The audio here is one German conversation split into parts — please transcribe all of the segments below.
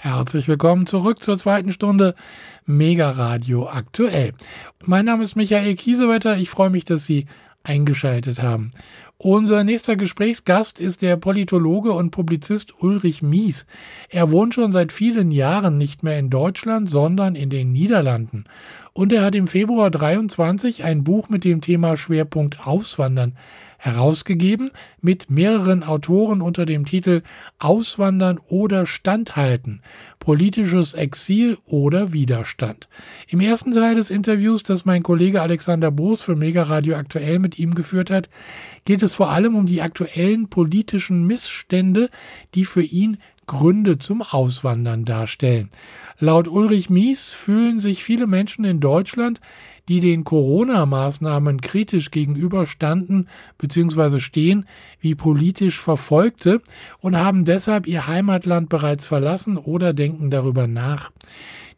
Herzlich willkommen zurück zur zweiten Stunde Mega Radio aktuell. Mein Name ist Michael Kiesewetter. Ich freue mich, dass Sie eingeschaltet haben. Unser nächster Gesprächsgast ist der Politologe und Publizist Ulrich Mies. Er wohnt schon seit vielen Jahren nicht mehr in Deutschland, sondern in den Niederlanden. Und er hat im Februar 23 ein Buch mit dem Thema Schwerpunkt Auswandern herausgegeben mit mehreren Autoren unter dem Titel Auswandern oder Standhalten, politisches Exil oder Widerstand. Im ersten Teil des Interviews, das mein Kollege Alexander Boos für Mega Radio aktuell mit ihm geführt hat, geht es vor allem um die aktuellen politischen Missstände, die für ihn Gründe zum Auswandern darstellen. Laut Ulrich Mies fühlen sich viele Menschen in Deutschland die den Corona-Maßnahmen kritisch gegenüberstanden bzw. stehen, wie politisch Verfolgte und haben deshalb ihr Heimatland bereits verlassen oder denken darüber nach.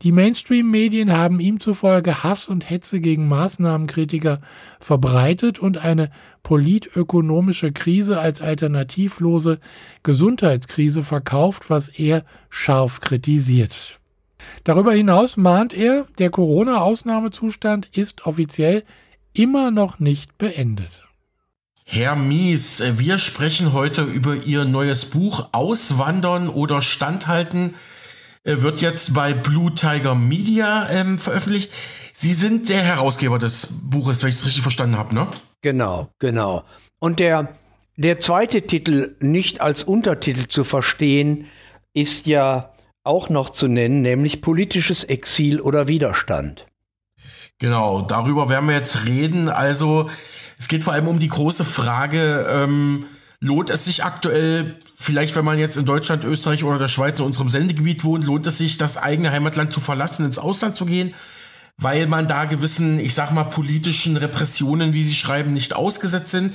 Die Mainstream-Medien haben ihm zufolge Hass und Hetze gegen Maßnahmenkritiker verbreitet und eine politökonomische Krise als alternativlose Gesundheitskrise verkauft, was er scharf kritisiert. Darüber hinaus mahnt er, der Corona-Ausnahmezustand ist offiziell immer noch nicht beendet. Herr Mies, wir sprechen heute über Ihr neues Buch Auswandern oder Standhalten. Wird jetzt bei Blue Tiger Media ähm, veröffentlicht. Sie sind der Herausgeber des Buches, wenn ich es richtig verstanden habe, ne? Genau, genau. Und der, der zweite Titel, nicht als Untertitel zu verstehen, ist ja auch noch zu nennen, nämlich politisches Exil oder Widerstand. Genau, darüber werden wir jetzt reden. Also es geht vor allem um die große Frage, ähm, lohnt es sich aktuell, vielleicht wenn man jetzt in Deutschland, Österreich oder der Schweiz in unserem Sendegebiet wohnt, lohnt es sich, das eigene Heimatland zu verlassen, ins Ausland zu gehen, weil man da gewissen, ich sag mal, politischen Repressionen, wie Sie schreiben, nicht ausgesetzt sind.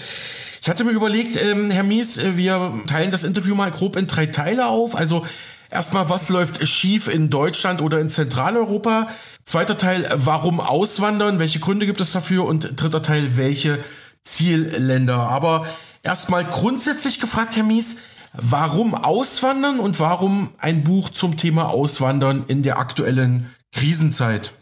Ich hatte mir überlegt, ähm, Herr Mies, äh, wir teilen das Interview mal grob in drei Teile auf. Also Erstmal, was läuft schief in Deutschland oder in Zentraleuropa? Zweiter Teil, warum auswandern? Welche Gründe gibt es dafür? Und dritter Teil, welche Zielländer? Aber erstmal grundsätzlich gefragt, Herr Mies, warum auswandern und warum ein Buch zum Thema Auswandern in der aktuellen Krisenzeit?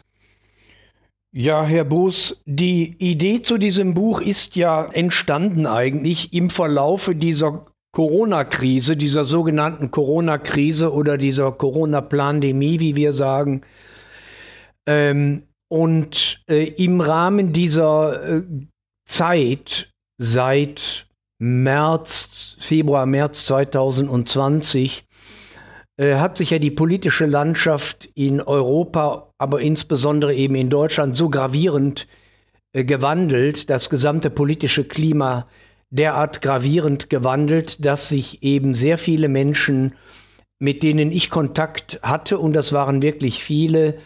Ja, Herr Boos, die Idee zu diesem Buch ist ja entstanden eigentlich im Verlaufe dieser Corona-Krise, dieser sogenannten Corona-Krise oder dieser Corona-Pandemie, wie wir sagen. Ähm, und äh, im Rahmen dieser äh, Zeit seit März, Februar, März 2020 äh, hat sich ja die politische Landschaft in Europa, aber insbesondere eben in Deutschland so gravierend äh, gewandelt, das gesamte politische Klima derart gravierend gewandelt, dass sich eben sehr viele Menschen, mit denen ich Kontakt hatte, und das waren wirklich viele,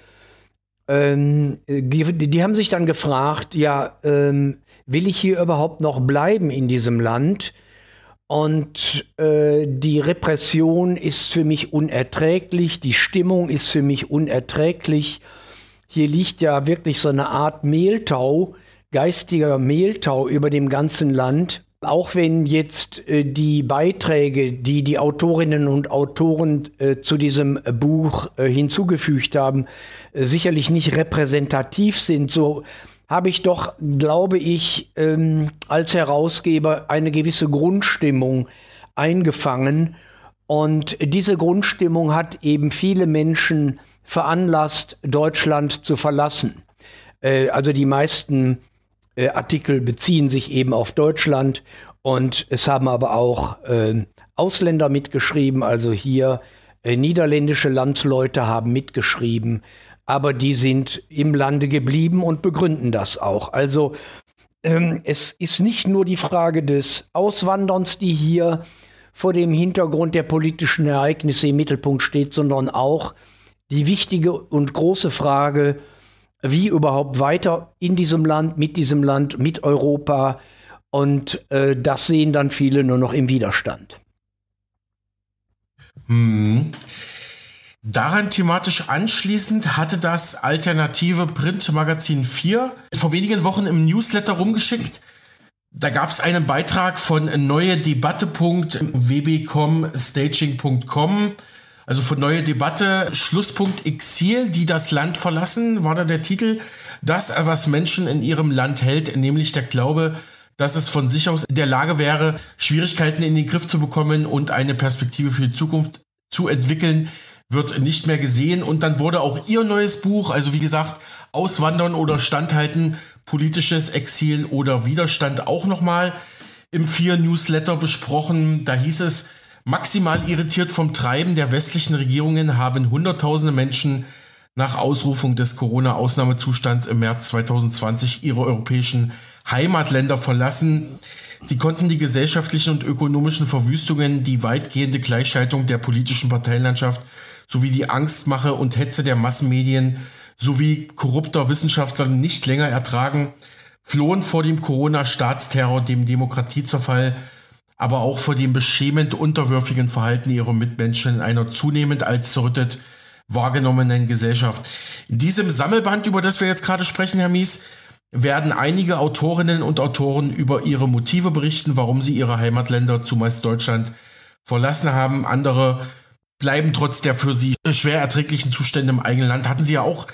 ähm, die, die, haben sich dann gefragt, ja, ähm, will ich hier überhaupt noch bleiben in diesem Land? Und äh, die Repression ist für mich unerträglich, die Stimmung ist für mich unerträglich. Hier liegt ja wirklich so eine Art Mehltau, geistiger Mehltau über dem ganzen Land. Auch wenn jetzt äh, die Beiträge, die die Autorinnen und Autoren äh, zu diesem Buch äh, hinzugefügt haben, äh, sicherlich nicht repräsentativ sind, so habe ich doch, glaube ich, ähm, als Herausgeber eine gewisse Grundstimmung eingefangen. Und diese Grundstimmung hat eben viele Menschen veranlasst, Deutschland zu verlassen. Äh, also die meisten äh, Artikel beziehen sich eben auf Deutschland und es haben aber auch äh, Ausländer mitgeschrieben, also hier äh, niederländische Landsleute haben mitgeschrieben, aber die sind im Lande geblieben und begründen das auch. Also ähm, es ist nicht nur die Frage des Auswanderns, die hier vor dem Hintergrund der politischen Ereignisse im Mittelpunkt steht, sondern auch die wichtige und große Frage, wie überhaupt weiter in diesem Land, mit diesem Land, mit Europa. Und äh, das sehen dann viele nur noch im Widerstand. Hm. Daran thematisch anschließend hatte das alternative Printmagazin 4 vor wenigen Wochen im Newsletter rumgeschickt. Da gab es einen Beitrag von neuedebatte.wbcom.staging.com Also von Neue Debatte, Schlusspunkt Exil, die das Land verlassen, war da der Titel. Das, was Menschen in ihrem Land hält, nämlich der Glaube, dass es von sich aus in der Lage wäre, Schwierigkeiten in den Griff zu bekommen und eine Perspektive für die Zukunft zu entwickeln, wird nicht mehr gesehen. Und dann wurde auch ihr neues Buch, also wie gesagt, Auswandern oder Standhalten, politisches Exil oder Widerstand auch nochmal im vier Newsletter besprochen. Da hieß es, maximal irritiert vom Treiben der westlichen Regierungen haben Hunderttausende Menschen nach Ausrufung des Corona-Ausnahmezustands im März 2020 ihre europäischen Heimatländer verlassen. Sie konnten die gesellschaftlichen und ökonomischen Verwüstungen, die weitgehende Gleichschaltung der politischen Parteienlandschaft sowie die Angstmache und Hetze der Massenmedien sowie korrupter Wissenschaftler nicht länger ertragen, flohen vor dem Corona-Staatsterror, dem Demokratiezerfall, aber auch vor dem beschämend unterwürfigen Verhalten ihrer Mitmenschen in einer zunehmend als zerrüttet wahrgenommenen Gesellschaft. In diesem Sammelband, über das wir jetzt gerade sprechen, Herr Mies, werden einige Autorinnen und Autoren über ihre Motive berichten, warum sie ihre Heimatländer, zumeist Deutschland, verlassen haben. Andere bleiben trotz der für sie schwer erträglichen Zustände im eigenen Land. Hatten Sie ja auch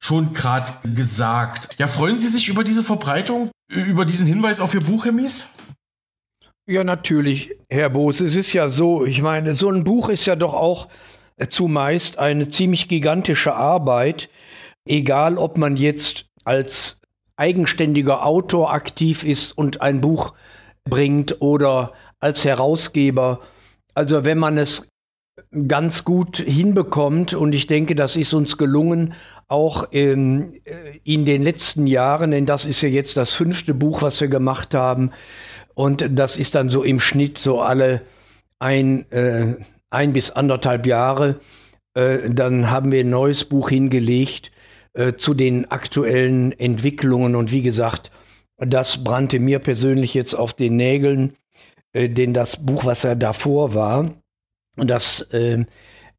schon gerade gesagt. Ja, freuen Sie sich über diese Verbreitung, über diesen Hinweis auf Ihr Buch, Herr Mies? Ja, natürlich, Herr Boos. Es ist ja so, ich meine, so ein Buch ist ja doch auch zumeist eine ziemlich gigantische Arbeit, egal ob man jetzt als eigenständiger Autor aktiv ist und ein Buch bringt oder als Herausgeber. Also wenn man es ganz gut hinbekommt, und ich denke, das ist uns gelungen, auch in, in den letzten Jahren, denn das ist ja jetzt das fünfte Buch, was wir gemacht haben, und das ist dann so im Schnitt so alle ein, äh, ein bis anderthalb Jahre. Äh, dann haben wir ein neues Buch hingelegt äh, zu den aktuellen Entwicklungen. Und wie gesagt, das brannte mir persönlich jetzt auf den Nägeln, äh, denn das Buch, was ja davor war, das ähm,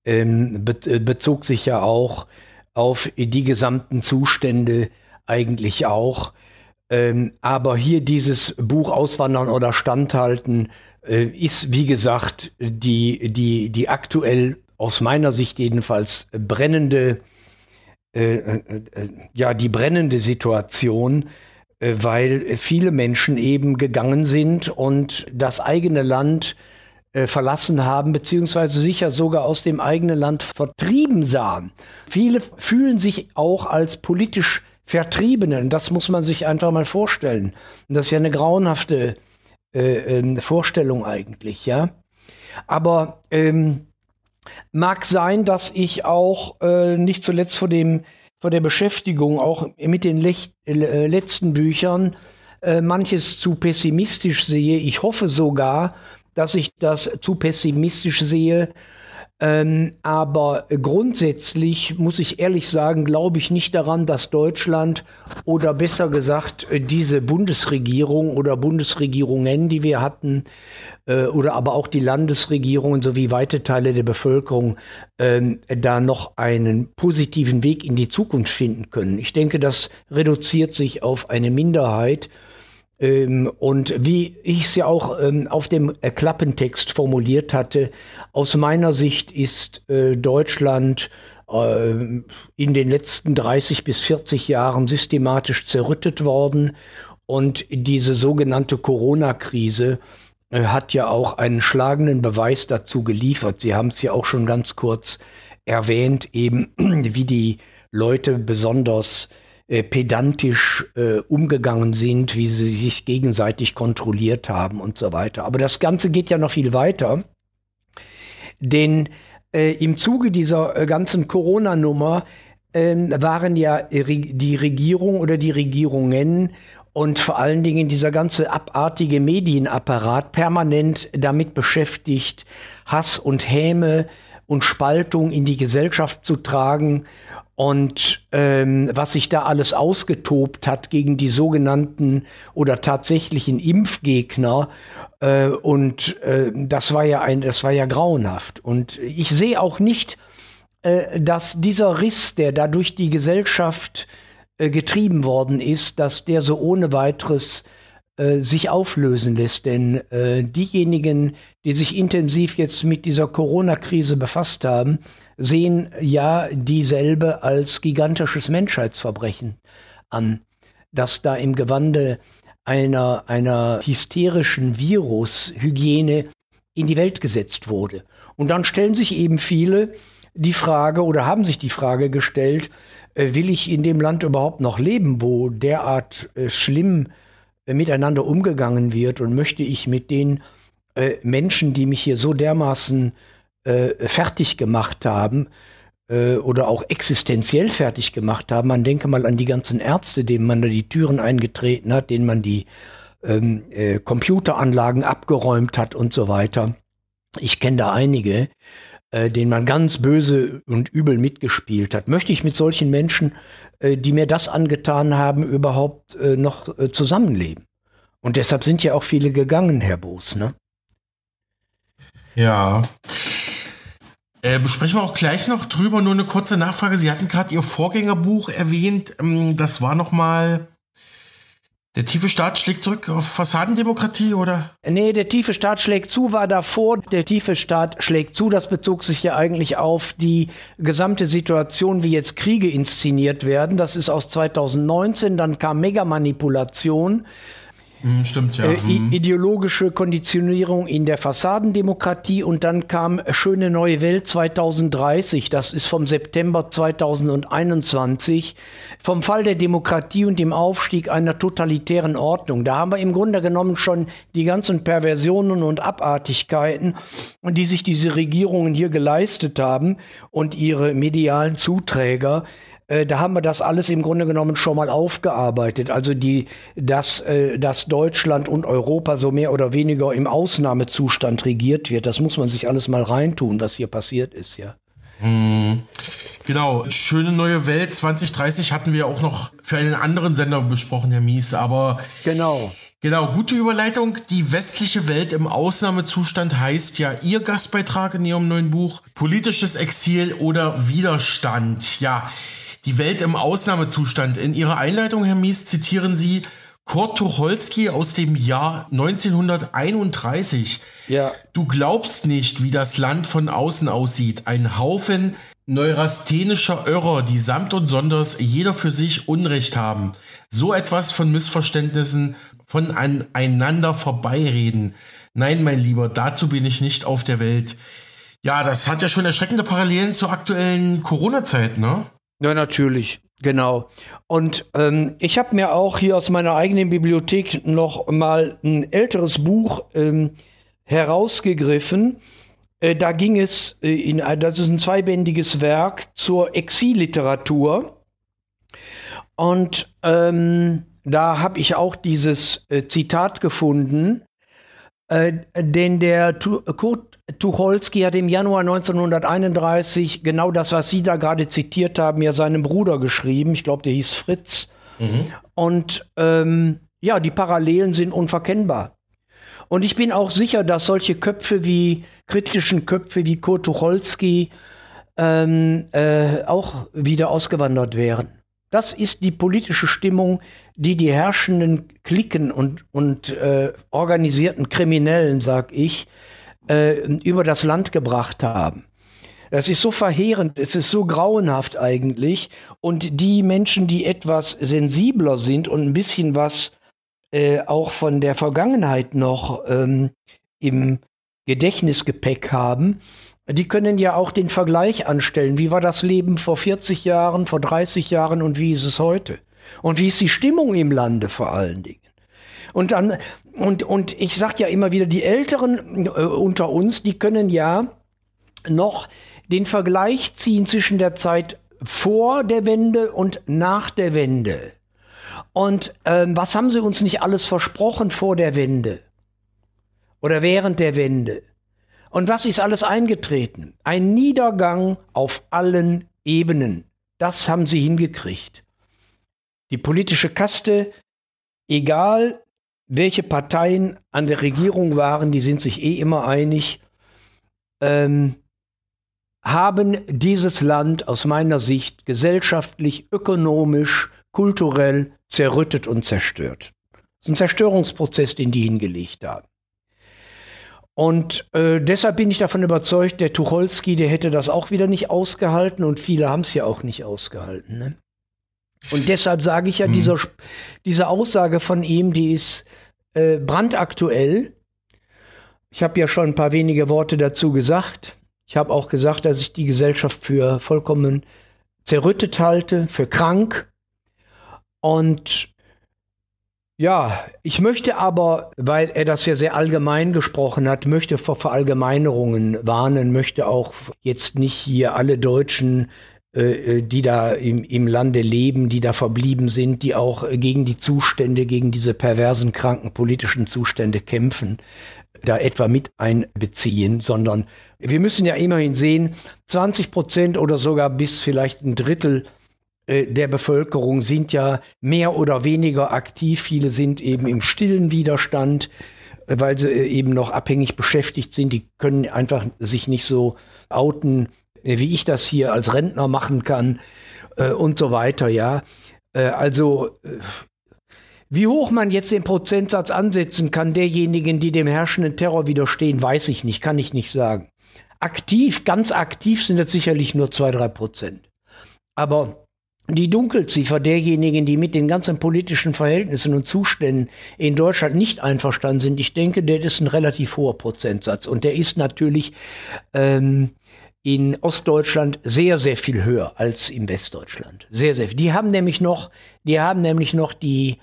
ähm, äh, bezog sich ja auch auf die gesamten Zustände eigentlich auch. Ähm, aber hier dieses Buch Auswandern oder Standhalten äh, ist, wie gesagt, die, die, die aktuell aus meiner Sicht jedenfalls brennende, äh, äh, äh ja, die brennende Situation, äh, weil viele Menschen eben gegangen sind und das eigene Land äh, verlassen haben, beziehungsweise sicher sogar aus dem eigenen Land vertrieben sahen. Viele fühlen sich auch als politisch Vertriebenen. Das muss man sich einfach mal vorstellen. das ist ja eine grauenhafte äh, äh, Vorstellung eigentlich, ja. Aber ähm, mag sein, dass ich auch äh, nicht zuletzt vor dem vor der Beschäftigung auch mit den Lech äh, letzten Büchern äh, manches zu pessimistisch sehe. Ich hoffe sogar, dass ich das zu pessimistisch sehe ähm, aber grundsätzlich muss ich ehrlich sagen, glaube ich nicht daran, dass Deutschland oder besser gesagt diese Bundesregierung oder Bundesregierungen, die wir hatten, äh, oder aber auch die Landesregierungen sowie weite Teile der Bevölkerung äh, da noch einen positiven Weg in die Zukunft finden können. Ich denke, das reduziert sich auf eine Minderheit. Ähm, und wie ich es ja auch ähm, auf dem äh, Klappentext formuliert hatte, aus meiner Sicht ist äh, Deutschland äh, in den letzten 30 bis 40 Jahren systematisch zerrüttet worden. Und diese sogenannte Corona-Krise hat ja auch einen schlagenden Beweis dazu geliefert. Sie haben es ja auch schon ganz kurz erwähnt, eben wie die Leute besonders äh, pedantisch äh, umgegangen sind, wie sie sich gegenseitig kontrolliert haben und so weiter. Aber das Ganze geht ja noch viel weiter, denn äh, im Zuge dieser äh, ganzen Corona-Nummer ähm, waren ja die Regierung oder die Regierungen und vor allen Dingen dieser ganze abartige Medienapparat permanent damit beschäftigt, Hass und Häme und Spaltung in die Gesellschaft zu tragen und ähm, was sich da alles ausgetobt hat gegen die sogenannten oder tatsächlichen Impfgegner. Äh, und äh, das war ja ein, das war ja grauenhaft. Und ich sehe auch nicht, äh, dass dieser Riss, der da durch die Gesellschaft äh, getrieben worden ist, dass der so ohne weiteres äh, sich auflösen lässt. Denn äh, diejenigen, die sich intensiv jetzt mit dieser Corona-Krise befasst haben, sehen ja dieselbe als gigantisches Menschheitsverbrechen an, dass da im Gewande einer, einer hysterischen Virushygiene in die Welt gesetzt wurde. Und dann stellen sich eben viele die Frage oder haben sich die Frage gestellt, äh, will ich in dem Land überhaupt noch leben, wo derart äh, schlimm äh, miteinander umgegangen wird und möchte ich mit den äh, Menschen, die mich hier so dermaßen äh, fertig gemacht haben äh, oder auch existenziell fertig gemacht haben, man denke mal an die ganzen Ärzte, denen man da die Türen eingetreten hat, denen man die ähm, Computeranlagen abgeräumt hat und so weiter. Ich kenne da einige, äh, den man ganz böse und übel mitgespielt hat. Möchte ich mit solchen Menschen, äh, die mir das angetan haben, überhaupt äh, noch äh, zusammenleben? Und deshalb sind ja auch viele gegangen, Herr Boos, ne? Ja. Äh, besprechen wir auch gleich noch drüber. Nur eine kurze Nachfrage. Sie hatten gerade Ihr Vorgängerbuch erwähnt. Ähm, das war noch mal der tiefe Staat schlägt zurück auf Fassadendemokratie, oder? Nee, der tiefe Staat schlägt zu, war davor. Der tiefe Staat schlägt zu. Das bezog sich ja eigentlich auf die gesamte Situation, wie jetzt Kriege inszeniert werden. Das ist aus 2019. Dann kam Megamanipulation. Hm, stimmt, ja. Äh, hm. Ideologische Konditionierung in der Fassadendemokratie und dann kam Schöne Neue Welt 2030, das ist vom September 2021, vom Fall der Demokratie und dem Aufstieg einer totalitären Ordnung. Da haben wir im Grunde genommen schon die ganzen Perversionen und Abartigkeiten, die sich diese Regierungen hier geleistet haben und ihre medialen Zuträger. Äh, da haben wir das alles im Grunde genommen schon mal aufgearbeitet. Also die, dass, äh, dass Deutschland und Europa so mehr oder weniger im Ausnahmezustand regiert wird, das muss man sich alles mal reintun, was hier passiert ist, ja. Mhm. Genau, schöne neue Welt 2030 hatten wir auch noch für einen anderen Sender besprochen, Herr Mies, aber genau. Genau, gute Überleitung. Die westliche Welt im Ausnahmezustand heißt ja Ihr Gastbeitrag in Ihrem neuen Buch Politisches Exil oder Widerstand. Ja, die Welt im Ausnahmezustand. In Ihrer Einleitung, Herr Mies, zitieren Sie Kurt Tucholsky aus dem Jahr 1931. Ja. Du glaubst nicht, wie das Land von außen aussieht. Ein Haufen neurasthenischer Irrer, die samt und sonders jeder für sich Unrecht haben. So etwas von Missverständnissen, von aneinander vorbeireden. Nein, mein Lieber, dazu bin ich nicht auf der Welt. Ja, das hat ja schon erschreckende Parallelen zur aktuellen Corona-Zeit, ne? Ja, natürlich, genau. Und ähm, ich habe mir auch hier aus meiner eigenen Bibliothek noch mal ein älteres Buch ähm, herausgegriffen. Äh, da ging es äh, in das ist ein zweibändiges Werk zur Exilliteratur. Und ähm, da habe ich auch dieses äh, Zitat gefunden, äh, denn der Kurt Tucholsky hat im Januar 1931 genau das, was Sie da gerade zitiert haben, ja seinem Bruder geschrieben. Ich glaube, der hieß Fritz. Mhm. Und ähm, ja, die Parallelen sind unverkennbar. Und ich bin auch sicher, dass solche Köpfe wie kritischen Köpfe wie Kurt Tucholsky ähm, äh, auch wieder ausgewandert wären. Das ist die politische Stimmung, die die herrschenden Klicken und, und äh, organisierten Kriminellen, sag ich, äh, über das Land gebracht haben. Das ist so verheerend, es ist so grauenhaft eigentlich. Und die Menschen, die etwas sensibler sind und ein bisschen was äh, auch von der Vergangenheit noch ähm, im Gedächtnisgepäck haben, die können ja auch den Vergleich anstellen. Wie war das Leben vor 40 Jahren, vor 30 Jahren und wie ist es heute? Und wie ist die Stimmung im Lande vor allen Dingen? Und dann, und, und ich sage ja immer wieder, die Älteren äh, unter uns, die können ja noch den Vergleich ziehen zwischen der Zeit vor der Wende und nach der Wende. Und ähm, was haben sie uns nicht alles versprochen vor der Wende? Oder während der Wende? Und was ist alles eingetreten? Ein Niedergang auf allen Ebenen. Das haben sie hingekriegt. Die politische Kaste, egal welche Parteien an der Regierung waren, die sind sich eh immer einig, ähm, haben dieses Land aus meiner Sicht gesellschaftlich, ökonomisch, kulturell zerrüttet und zerstört. Das ist ein Zerstörungsprozess, den die hingelegt haben. Und äh, deshalb bin ich davon überzeugt, der Tucholsky, der hätte das auch wieder nicht ausgehalten und viele haben es ja auch nicht ausgehalten. Ne? Und deshalb sage ich ja, mhm. dieser, diese Aussage von ihm, die ist äh, brandaktuell. Ich habe ja schon ein paar wenige Worte dazu gesagt. Ich habe auch gesagt, dass ich die Gesellschaft für vollkommen zerrüttet halte, für krank. Und ja, ich möchte aber, weil er das ja sehr allgemein gesprochen hat, möchte vor Verallgemeinerungen warnen, möchte auch jetzt nicht hier alle Deutschen, die da im, im Lande leben, die da verblieben sind, die auch gegen die Zustände, gegen diese perversen, kranken politischen Zustände kämpfen, da etwa mit einbeziehen, sondern wir müssen ja immerhin sehen, 20 Prozent oder sogar bis vielleicht ein Drittel äh, der Bevölkerung sind ja mehr oder weniger aktiv. Viele sind eben im stillen Widerstand, äh, weil sie äh, eben noch abhängig beschäftigt sind. Die können einfach sich nicht so outen, wie ich das hier als Rentner machen kann und so weiter. Ja, also wie hoch man jetzt den Prozentsatz ansetzen kann, derjenigen, die dem herrschenden Terror widerstehen, weiß ich nicht, kann ich nicht sagen. Aktiv, ganz aktiv sind es sicherlich nur zwei, drei Prozent. Aber die Dunkelziffer derjenigen, die mit den ganzen politischen Verhältnissen und Zuständen in Deutschland nicht einverstanden sind, ich denke, der ist ein relativ hoher Prozentsatz. Und der ist natürlich ähm, in Ostdeutschland sehr, sehr viel höher als in Westdeutschland. Sehr, sehr viel. Die haben nämlich noch, die haben nämlich noch die,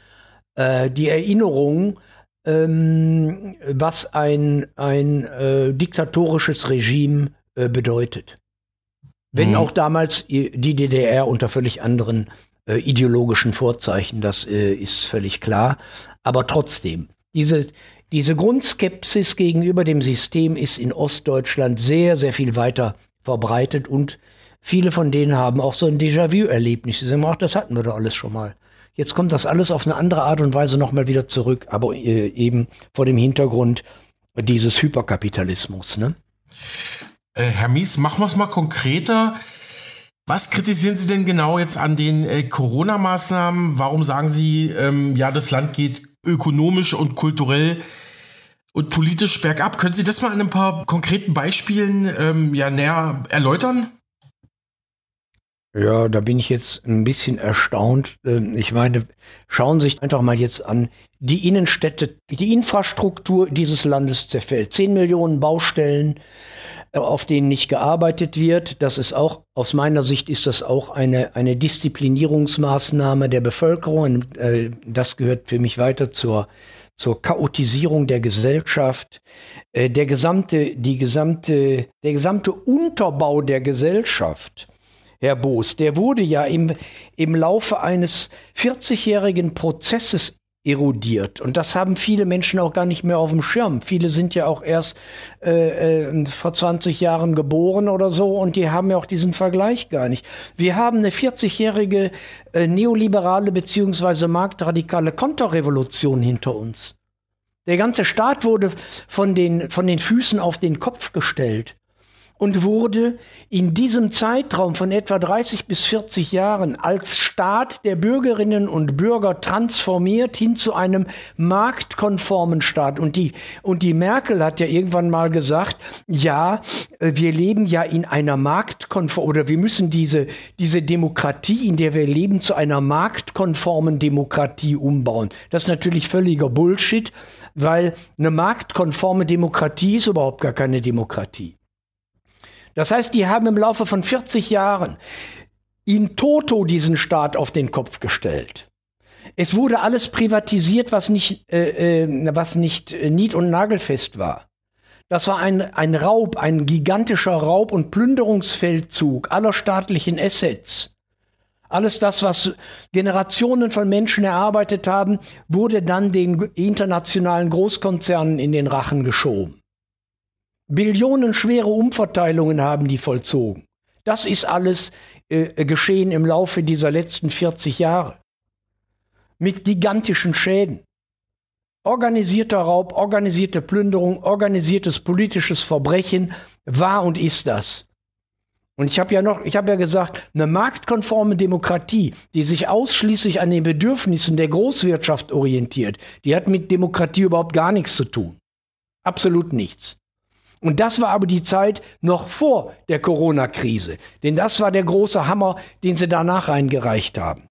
äh, die Erinnerung, ähm, was ein, ein äh, diktatorisches Regime äh, bedeutet. Wenn mhm. auch damals die DDR unter völlig anderen äh, ideologischen Vorzeichen, das äh, ist völlig klar. Aber trotzdem, diese, diese Grundskepsis gegenüber dem System ist in Ostdeutschland sehr, sehr viel weiter verbreitet und viele von denen haben auch so ein Déjà-vu-Erlebnis. Sie sagen, ach, das hatten wir doch alles schon mal. Jetzt kommt das alles auf eine andere Art und Weise nochmal wieder zurück, aber äh, eben vor dem Hintergrund dieses Hyperkapitalismus. Ne? Äh, Herr Mies, machen wir es mal konkreter. Was kritisieren Sie denn genau jetzt an den äh, Corona-Maßnahmen? Warum sagen Sie, ähm, ja, das Land geht ökonomisch und kulturell und politisch bergab? Können Sie das mal an ein paar konkreten Beispielen ähm, ja, näher erläutern? Ja, da bin ich jetzt ein bisschen erstaunt. Ähm, ich meine, schauen Sie sich einfach mal jetzt an, die Innenstädte, die Infrastruktur dieses Landes zerfällt. Zehn Millionen Baustellen, auf denen nicht gearbeitet wird. Das ist auch, aus meiner Sicht ist das auch eine, eine Disziplinierungsmaßnahme der Bevölkerung. Äh, das gehört für mich weiter zur, zur Chaotisierung der Gesellschaft. Äh, der gesamte, die gesamte, der gesamte Unterbau der Gesellschaft, Herr Boos, der wurde ja im, im Laufe eines 40-jährigen Prozesses erodiert. Und das haben viele Menschen auch gar nicht mehr auf dem Schirm. Viele sind ja auch erst äh, äh, vor 20 Jahren geboren oder so und die haben ja auch diesen Vergleich gar nicht. Wir haben eine 40-jährige äh, neoliberale beziehungsweise marktradikale Konterrevolution hinter uns. Der ganze Staat wurde von den, von den Füßen auf den Kopf gestellt und wurde in diesem Zeitraum von etwa 30 bis 40 Jahren als Staat der Bürgerinnen und Bürger transformiert hin zu einem marktkonformen Staat. Und die, und die Merkel hat ja irgendwann mal gesagt, ja, äh, wir leben ja in einer marktkonformen, oder wir müssen diese, diese Demokratie, in der wir leben, zu einer marktkonformen Demokratie umbauen. Das ist natürlich völliger Bullshit, weil eine marktkonforme Demokratie ist überhaupt gar keine Demokratie. Das heißt, die haben im Laufe von 40 Jahren in Toto diesen Staat auf den Kopf gestellt. Es wurde alles privatisiert, was nicht, äh, äh, was nicht äh, nied- und nagelfest war. Das war ein, ein Raub, ein gigantischer Raub- und Plünderungsfeldzug aller staatlichen Assets. Alles das, was Generationen von Menschen erarbeitet haben, wurde dann den internationalen Großkonzernen in den Rachen geschoben. Billionenschwere Umverteilungen haben die vollzogen. Das ist alles äh, geschehen im Laufe dieser letzten 40 Jahre. Mit gigantischen Schäden. Organisierter Raub, organisierte Plünderung, organisiertes politisches Verbrechen war und ist das. Und ich habe ja noch, ich habe ja gesagt, eine marktkonforme Demokratie, die sich ausschließlich an den Bedürfnissen der Großwirtschaft orientiert, die hat mit Demokratie überhaupt gar nichts zu tun. Absolut nichts. Und das war aber die Zeit noch vor der Corona-Krise. Denn das war der große Hammer, den sie danach eingereicht haben.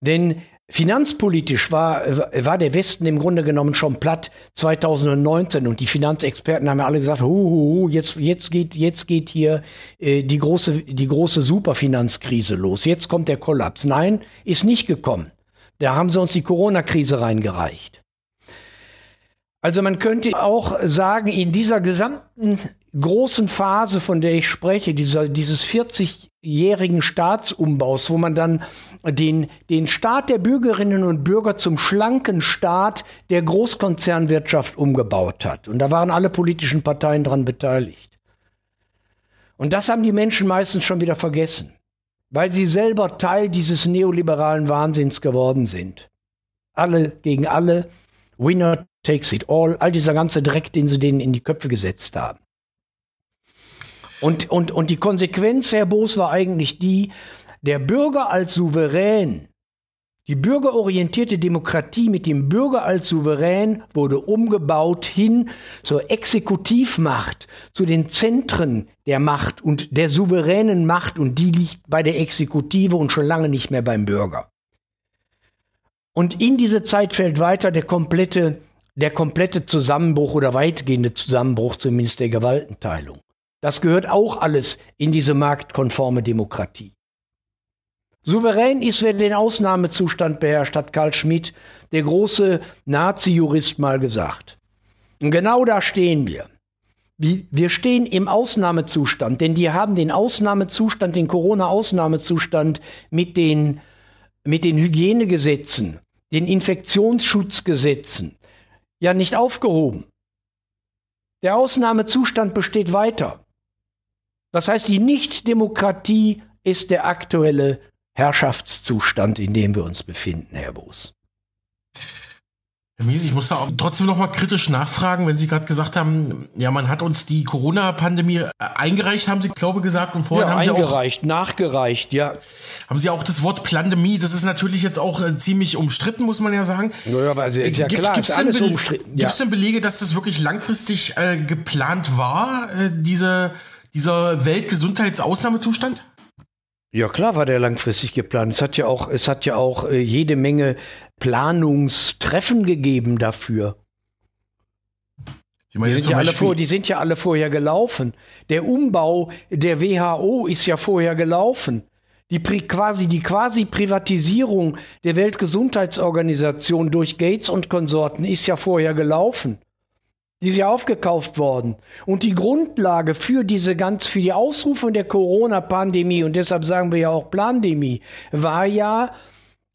Denn Finanzpolitisch war, war der Westen im Grunde genommen schon platt 2019 und die Finanzexperten haben ja alle gesagt, hu, hu, hu, jetzt, jetzt, geht, jetzt geht hier äh, die, große, die große Superfinanzkrise los, jetzt kommt der Kollaps. Nein, ist nicht gekommen. Da haben sie uns die Corona-Krise reingereicht. Also man könnte auch sagen, in dieser gesamten großen Phase, von der ich spreche, dieser, dieses 40-jährigen Staatsumbaus, wo man dann den, den Staat der Bürgerinnen und Bürger zum schlanken Staat der Großkonzernwirtschaft umgebaut hat. Und da waren alle politischen Parteien dran beteiligt. Und das haben die Menschen meistens schon wieder vergessen, weil sie selber Teil dieses neoliberalen Wahnsinns geworden sind. Alle gegen alle, Winner takes it all, all dieser ganze Dreck, den sie denen in die Köpfe gesetzt haben. Und, und, und die Konsequenz, Herr Boos, war eigentlich die, der Bürger als Souverän, die bürgerorientierte Demokratie mit dem Bürger als Souverän wurde umgebaut hin zur Exekutivmacht, zu den Zentren der Macht und der souveränen Macht und die liegt bei der Exekutive und schon lange nicht mehr beim Bürger. Und in diese Zeit fällt weiter der komplette, der komplette Zusammenbruch oder weitgehende Zusammenbruch zumindest der Gewaltenteilung. Das gehört auch alles in diese marktkonforme Demokratie. Souverän ist, wer den Ausnahmezustand beherrscht, hat Karl Schmidt, der große Nazi-Jurist, mal gesagt. Und genau da stehen wir. Wir stehen im Ausnahmezustand, denn die haben den Ausnahmezustand, den Corona-Ausnahmezustand mit den, mit den Hygienegesetzen, den Infektionsschutzgesetzen ja nicht aufgehoben. Der Ausnahmezustand besteht weiter. Das heißt, die Nichtdemokratie ist der aktuelle Herrschaftszustand, in dem wir uns befinden, Herr Boos. Herr Mies, ich muss da auch trotzdem noch mal kritisch nachfragen, wenn Sie gerade gesagt haben, ja, man hat uns die Corona-Pandemie äh, eingereicht, haben Sie, glaube ich, gesagt, und vorher ja, haben Sie auch eingereicht, nachgereicht, ja. Haben Sie auch das Wort Pandemie, das ist natürlich jetzt auch äh, ziemlich umstritten, muss man ja sagen. Ja, weil Sie, ist ja Gibt, klar, gibt's denn, umstritten. Gibt es denn Belege, dass das wirklich langfristig äh, geplant war, äh, diese, dieser Weltgesundheitsausnahmezustand? Ja, klar war der langfristig geplant. Es hat ja auch, es hat ja auch äh, jede Menge Planungstreffen gegeben dafür. Die sind, ja alle vor, die sind ja alle vorher gelaufen. Der Umbau der WHO ist ja vorher gelaufen. Die quasi die quasi Privatisierung der Weltgesundheitsorganisation durch Gates und Konsorten ist ja vorher gelaufen. Die ist ja aufgekauft worden. Und die Grundlage für diese ganz, für die Ausrufung der Corona-Pandemie, und deshalb sagen wir ja auch Plandemie, war ja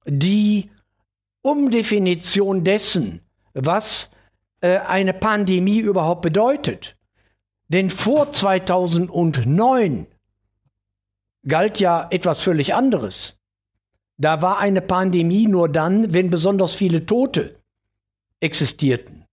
die Umdefinition dessen, was äh, eine Pandemie überhaupt bedeutet. Denn vor 2009 galt ja etwas völlig anderes. Da war eine Pandemie nur dann, wenn besonders viele Tote existierten.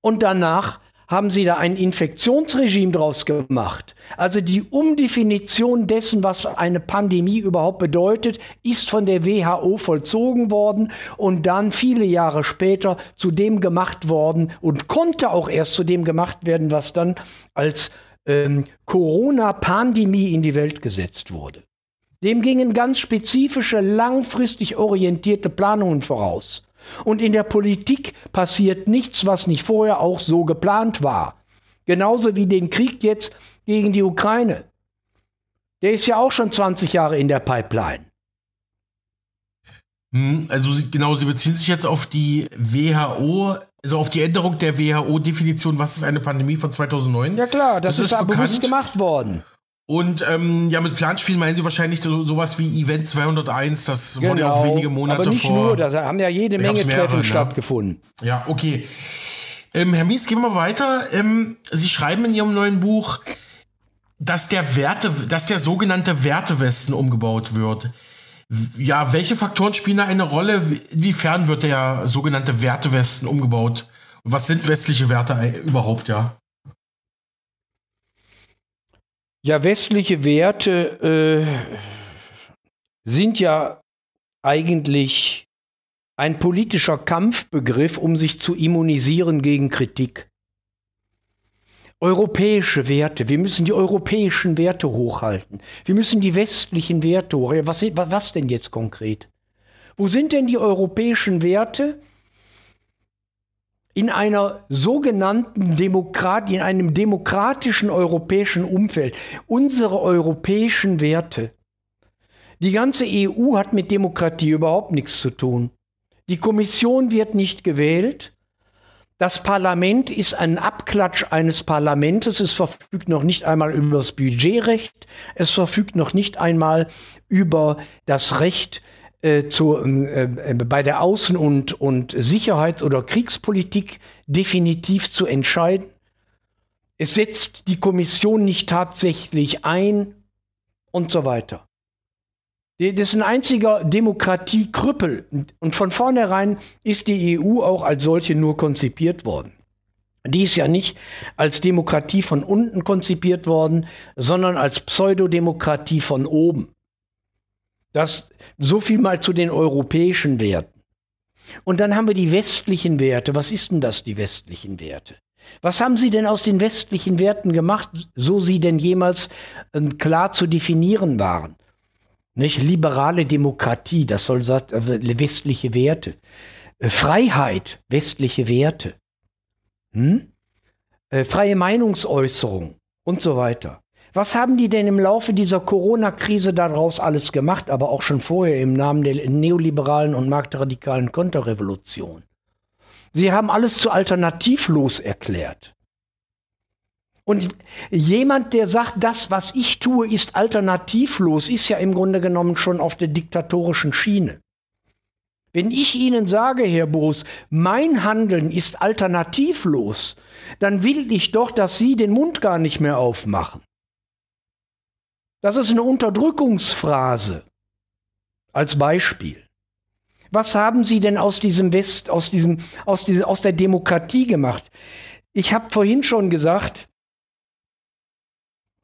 Und danach haben sie da ein Infektionsregime draus gemacht. Also die Umdefinition dessen, was eine Pandemie überhaupt bedeutet, ist von der WHO vollzogen worden und dann viele Jahre später zu dem gemacht worden und konnte auch erst zu dem gemacht werden, was dann als ähm, Corona-Pandemie in die Welt gesetzt wurde. Dem gingen ganz spezifische, langfristig orientierte Planungen voraus. Und in der Politik passiert nichts, was nicht vorher auch so geplant war. Genauso wie den Krieg jetzt gegen die Ukraine. Der ist ja auch schon 20 Jahre in der Pipeline. Hm, also genau, Sie beziehen sich jetzt auf die WHO, also auf die Änderung der WHO-Definition, was ist eine Pandemie von 2009? Ja klar, das, das ist, ist bewusst gemacht worden. Und ähm, ja, mit Planspielen meinen Sie wahrscheinlich so, sowas wie Event 201, das genau. wurde ja auch wenige Monate Aber nicht vor. Nur, da haben ja jede Menge Treffen ne? stattgefunden. Ja, okay. Ähm, Herr Mies, gehen wir weiter. Ähm, Sie schreiben in Ihrem neuen Buch, dass der Werte, dass der sogenannte Wertewesten umgebaut wird. Ja, welche Faktoren spielen da eine Rolle? Inwiefern wird der sogenannte Wertewesten umgebaut? Was sind westliche Werte überhaupt, ja? Ja, westliche Werte äh, sind ja eigentlich ein politischer Kampfbegriff, um sich zu immunisieren gegen Kritik. Europäische Werte, wir müssen die europäischen Werte hochhalten. Wir müssen die westlichen Werte hochhalten. Was, was denn jetzt konkret? Wo sind denn die europäischen Werte? In einer sogenannten Demokrat, in einem demokratischen europäischen Umfeld, unsere europäischen Werte. Die ganze EU hat mit Demokratie überhaupt nichts zu tun. Die Kommission wird nicht gewählt. Das Parlament ist ein Abklatsch eines Parlaments. Es verfügt noch nicht einmal über das Budgetrecht. Es verfügt noch nicht einmal über das Recht, äh, zu, äh, äh, bei der Außen- und, und Sicherheits- oder Kriegspolitik definitiv zu entscheiden. Es setzt die Kommission nicht tatsächlich ein und so weiter. Das ist ein einziger Demokratiekrüppel. Und von vornherein ist die EU auch als solche nur konzipiert worden. Die ist ja nicht als Demokratie von unten konzipiert worden, sondern als Pseudodemokratie von oben. Das so viel mal zu den europäischen Werten. Und dann haben wir die westlichen Werte. Was ist denn das, die westlichen Werte? Was haben Sie denn aus den westlichen Werten gemacht, so sie denn jemals äh, klar zu definieren waren? Nicht liberale Demokratie, das soll äh, westliche Werte. Äh, Freiheit, westliche Werte. Hm? Äh, freie Meinungsäußerung und so weiter. Was haben die denn im Laufe dieser Corona-Krise daraus alles gemacht, aber auch schon vorher im Namen der neoliberalen und marktradikalen Konterrevolution? Sie haben alles zu alternativlos erklärt. Und jemand, der sagt, das, was ich tue, ist alternativlos, ist ja im Grunde genommen schon auf der diktatorischen Schiene. Wenn ich Ihnen sage, Herr Boos, mein Handeln ist alternativlos, dann will ich doch, dass Sie den Mund gar nicht mehr aufmachen. Das ist eine Unterdrückungsphrase. Als Beispiel. Was haben Sie denn aus diesem West, aus diesem, aus, diese, aus der Demokratie gemacht? Ich habe vorhin schon gesagt,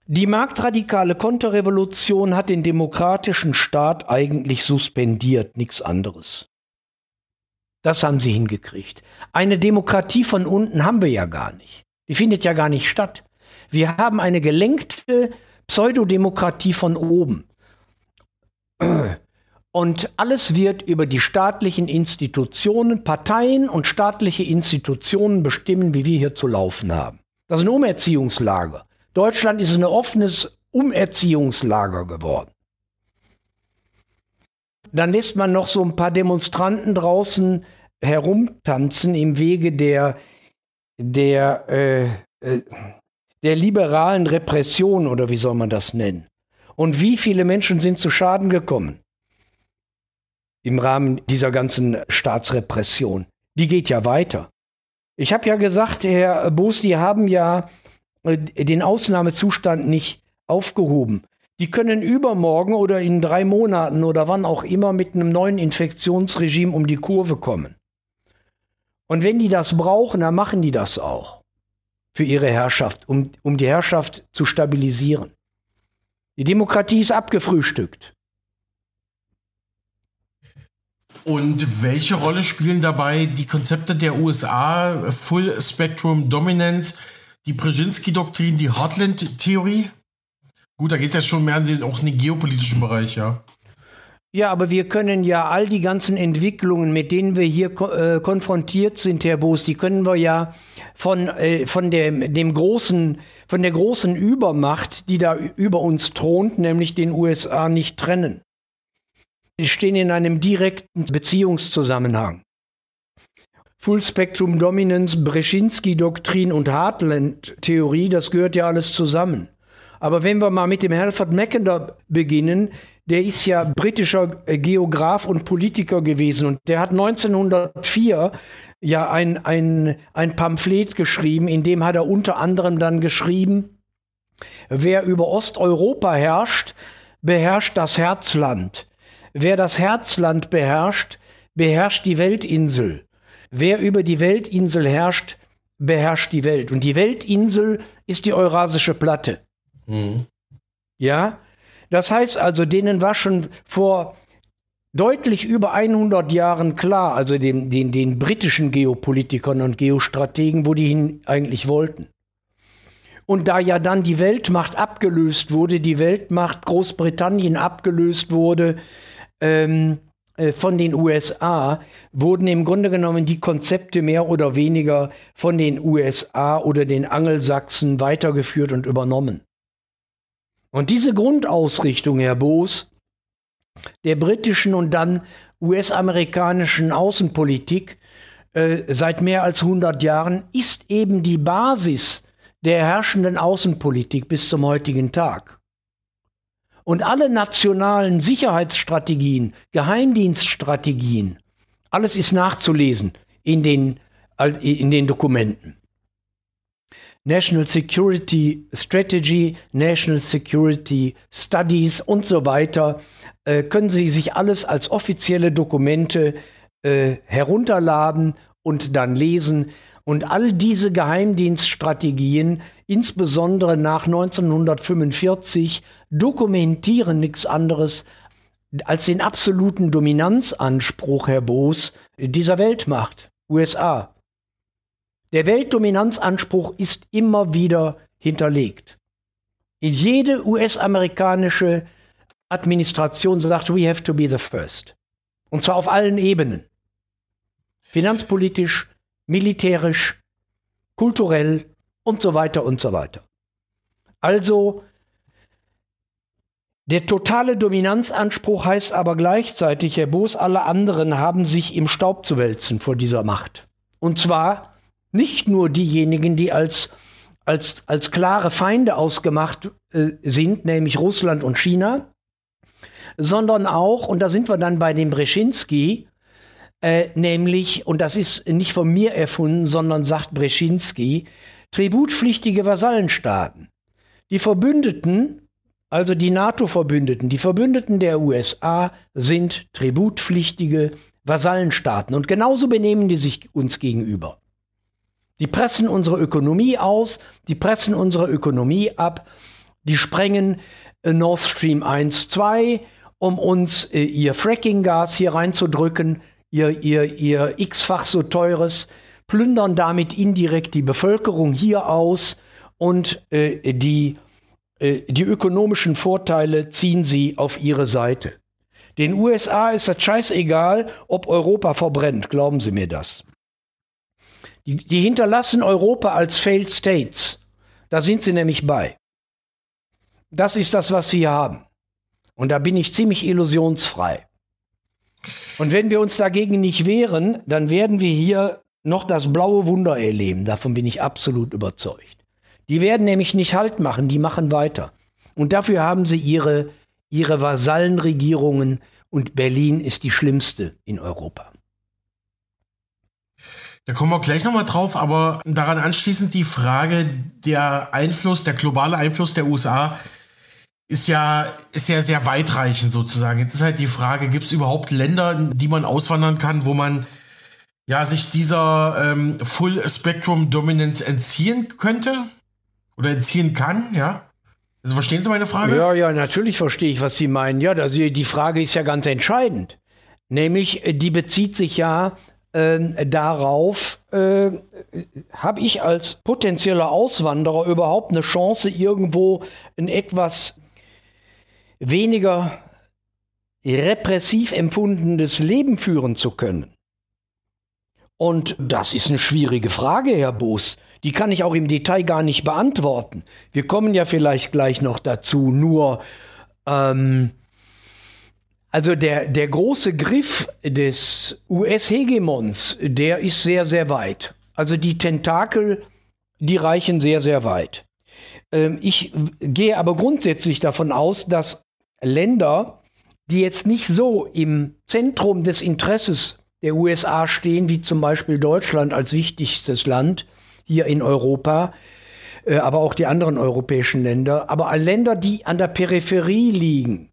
die marktradikale Konterrevolution hat den demokratischen Staat eigentlich suspendiert, nichts anderes. Das haben sie hingekriegt. Eine Demokratie von unten haben wir ja gar nicht. Die findet ja gar nicht statt. Wir haben eine gelenkte Pseudodemokratie von oben. Und alles wird über die staatlichen Institutionen, Parteien und staatliche Institutionen bestimmen, wie wir hier zu laufen haben. Das ist ein Umerziehungslager. Deutschland ist ein offenes Umerziehungslager geworden. Dann lässt man noch so ein paar Demonstranten draußen herumtanzen im Wege der, der äh, äh, der liberalen Repression oder wie soll man das nennen? Und wie viele Menschen sind zu Schaden gekommen im Rahmen dieser ganzen Staatsrepression? Die geht ja weiter. Ich habe ja gesagt, Herr Boos, die haben ja äh, den Ausnahmezustand nicht aufgehoben. Die können übermorgen oder in drei Monaten oder wann auch immer mit einem neuen Infektionsregime um die Kurve kommen. Und wenn die das brauchen, dann machen die das auch für ihre Herrschaft, um, um die Herrschaft zu stabilisieren. Die Demokratie ist abgefrühstückt. Und welche Rolle spielen dabei die Konzepte der USA, Full Spectrum Dominance, die Brzezinski-Doktrin, die Heartland-Theorie? Gut, da geht es ja schon mehr in auch in den geopolitischen Bereich, ja. Ja, aber wir können ja all die ganzen Entwicklungen, mit denen wir hier äh, konfrontiert sind, Herr Boos, die können wir ja von, äh, von dem, dem großen, von der großen Übermacht, die da über uns thront, nämlich den USA, nicht trennen. Die stehen in einem direkten Beziehungszusammenhang. Full Spectrum Dominance, Brzezinski-Doktrin und Heartland-Theorie, das gehört ja alles zusammen. Aber wenn wir mal mit dem Halford Mackinder beginnen, der ist ja britischer äh, Geograf und Politiker gewesen und der hat 1904 ja ein, ein, ein Pamphlet geschrieben, in dem hat er unter anderem dann geschrieben, wer über Osteuropa herrscht, beherrscht das Herzland. Wer das Herzland beherrscht, beherrscht die Weltinsel. Wer über die Weltinsel herrscht, beherrscht die Welt. Und die Weltinsel ist die Eurasische Platte. Mhm. Ja, das heißt also, denen war schon vor deutlich über 100 Jahren klar, also den, den, den britischen Geopolitikern und Geostrategen, wo die hin eigentlich wollten. Und da ja dann die Weltmacht abgelöst wurde, die Weltmacht Großbritannien abgelöst wurde ähm, äh, von den USA, wurden im Grunde genommen die Konzepte mehr oder weniger von den USA oder den Angelsachsen weitergeführt und übernommen. Und diese Grundausrichtung, Herr Boos, der britischen und dann US-amerikanischen Außenpolitik äh, seit mehr als 100 Jahren ist eben die Basis der herrschenden Außenpolitik bis zum heutigen Tag. Und alle nationalen Sicherheitsstrategien, Geheimdienststrategien, alles ist nachzulesen in den, in den Dokumenten. National Security Strategy, National Security Studies und so weiter, äh, können Sie sich alles als offizielle Dokumente äh, herunterladen und dann lesen. Und all diese Geheimdienststrategien, insbesondere nach 1945, dokumentieren nichts anderes als den absoluten Dominanzanspruch, Herr Boos, dieser Weltmacht, USA. Der Weltdominanzanspruch ist immer wieder hinterlegt. Jede US-amerikanische Administration sagt, we have to be the first. Und zwar auf allen Ebenen. Finanzpolitisch, militärisch, kulturell und so weiter und so weiter. Also der totale Dominanzanspruch heißt aber gleichzeitig, Herr Boos, alle anderen haben sich im Staub zu wälzen vor dieser Macht. Und zwar nicht nur diejenigen, die als, als, als klare Feinde ausgemacht äh, sind, nämlich Russland und China, sondern auch, und da sind wir dann bei dem Breschinski, äh, nämlich, und das ist nicht von mir erfunden, sondern sagt Breschinski, tributpflichtige Vasallenstaaten. Die Verbündeten, also die NATO-Verbündeten, die Verbündeten der USA sind tributpflichtige Vasallenstaaten. Und genauso benehmen die sich uns gegenüber. Die pressen unsere Ökonomie aus, die pressen unsere Ökonomie ab, die sprengen äh, Nord Stream 1, 2, um uns äh, ihr Fracking-Gas hier reinzudrücken, ihr, ihr, ihr x-fach so teures, plündern damit indirekt die Bevölkerung hier aus und äh, die, äh, die ökonomischen Vorteile ziehen sie auf ihre Seite. Den USA ist das scheißegal, ob Europa verbrennt, glauben Sie mir das. Die, die hinterlassen Europa als Failed States. Da sind sie nämlich bei. Das ist das, was sie haben. Und da bin ich ziemlich illusionsfrei. Und wenn wir uns dagegen nicht wehren, dann werden wir hier noch das blaue Wunder erleben. Davon bin ich absolut überzeugt. Die werden nämlich nicht Halt machen, die machen weiter. Und dafür haben sie ihre, ihre Vasallenregierungen und Berlin ist die schlimmste in Europa. Da kommen wir gleich nochmal drauf, aber daran anschließend die Frage, der Einfluss, der globale Einfluss der USA ist ja, ist ja sehr weitreichend sozusagen. Jetzt ist halt die Frage, gibt es überhaupt Länder, die man auswandern kann, wo man ja sich dieser ähm, Full Spectrum Dominance entziehen könnte? Oder entziehen kann, ja? Also verstehen Sie meine Frage? Ja, ja, natürlich verstehe ich, was Sie meinen. Ja, also die Frage ist ja ganz entscheidend. Nämlich, die bezieht sich ja äh, darauf, äh, habe ich als potenzieller Auswanderer überhaupt eine Chance, irgendwo ein etwas weniger repressiv empfundenes Leben führen zu können? Und das ist eine schwierige Frage, Herr Boos. Die kann ich auch im Detail gar nicht beantworten. Wir kommen ja vielleicht gleich noch dazu. Nur ähm, also der, der große Griff des US-Hegemons, der ist sehr, sehr weit. Also die Tentakel, die reichen sehr, sehr weit. Ähm, ich gehe aber grundsätzlich davon aus, dass Länder, die jetzt nicht so im Zentrum des Interesses der USA stehen, wie zum Beispiel Deutschland als wichtigstes Land hier in Europa, äh, aber auch die anderen europäischen Länder, aber Länder, die an der Peripherie liegen,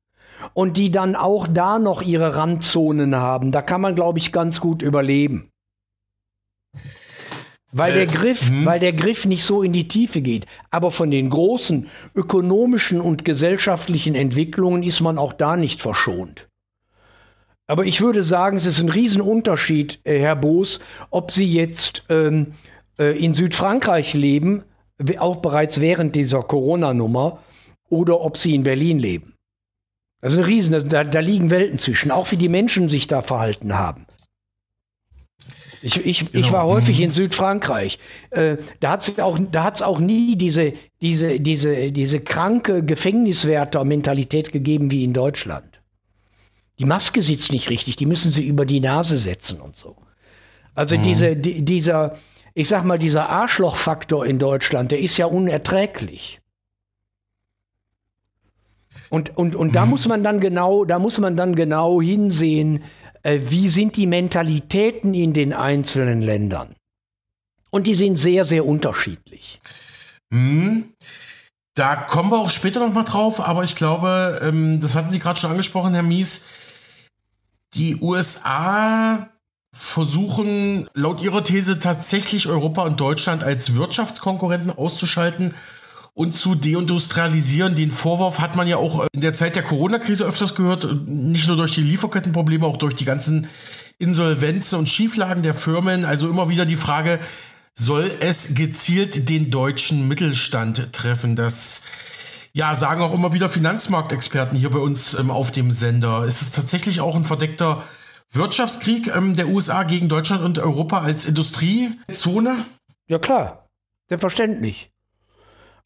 und die dann auch da noch ihre Randzonen haben. Da kann man, glaube ich, ganz gut überleben. weil der Griff, mhm. weil der Griff nicht so in die Tiefe geht. Aber von den großen ökonomischen und gesellschaftlichen Entwicklungen ist man auch da nicht verschont. Aber ich würde sagen, es ist ein Riesenunterschied, äh, Herr Boos, ob Sie jetzt ähm, äh, in Südfrankreich leben, auch bereits während dieser Corona-Nummer, oder ob Sie in Berlin leben. Also ein Riesen, da, da liegen Welten zwischen, auch wie die Menschen sich da verhalten haben. Ich, ich, genau. ich war häufig mhm. in Südfrankreich. Äh, da hat es auch, auch nie diese, diese, diese, diese kranke Gefängniswärter-Mentalität gegeben wie in Deutschland. Die Maske sitzt nicht richtig, die müssen sie über die Nase setzen und so. Also mhm. diese, die, dieser, ich sag mal, dieser Arschlochfaktor in Deutschland, der ist ja unerträglich. Und, und, und da muss man dann genau, da muss man dann genau hinsehen, äh, wie sind die Mentalitäten in den einzelnen Ländern. Und die sind sehr, sehr unterschiedlich. Mhm. Da kommen wir auch später noch mal drauf, aber ich glaube, ähm, das hatten Sie gerade schon angesprochen, Herr Mies, die USA versuchen laut ihrer These tatsächlich Europa und Deutschland als Wirtschaftskonkurrenten auszuschalten und zu deindustrialisieren. Den Vorwurf hat man ja auch in der Zeit der Corona-Krise öfters gehört, nicht nur durch die Lieferkettenprobleme, auch durch die ganzen Insolvenzen und Schieflagen der Firmen. Also immer wieder die Frage, soll es gezielt den deutschen Mittelstand treffen? Das ja, sagen auch immer wieder Finanzmarktexperten hier bei uns ähm, auf dem Sender. Ist es tatsächlich auch ein verdeckter Wirtschaftskrieg ähm, der USA gegen Deutschland und Europa als Industriezone? Ja klar, selbstverständlich.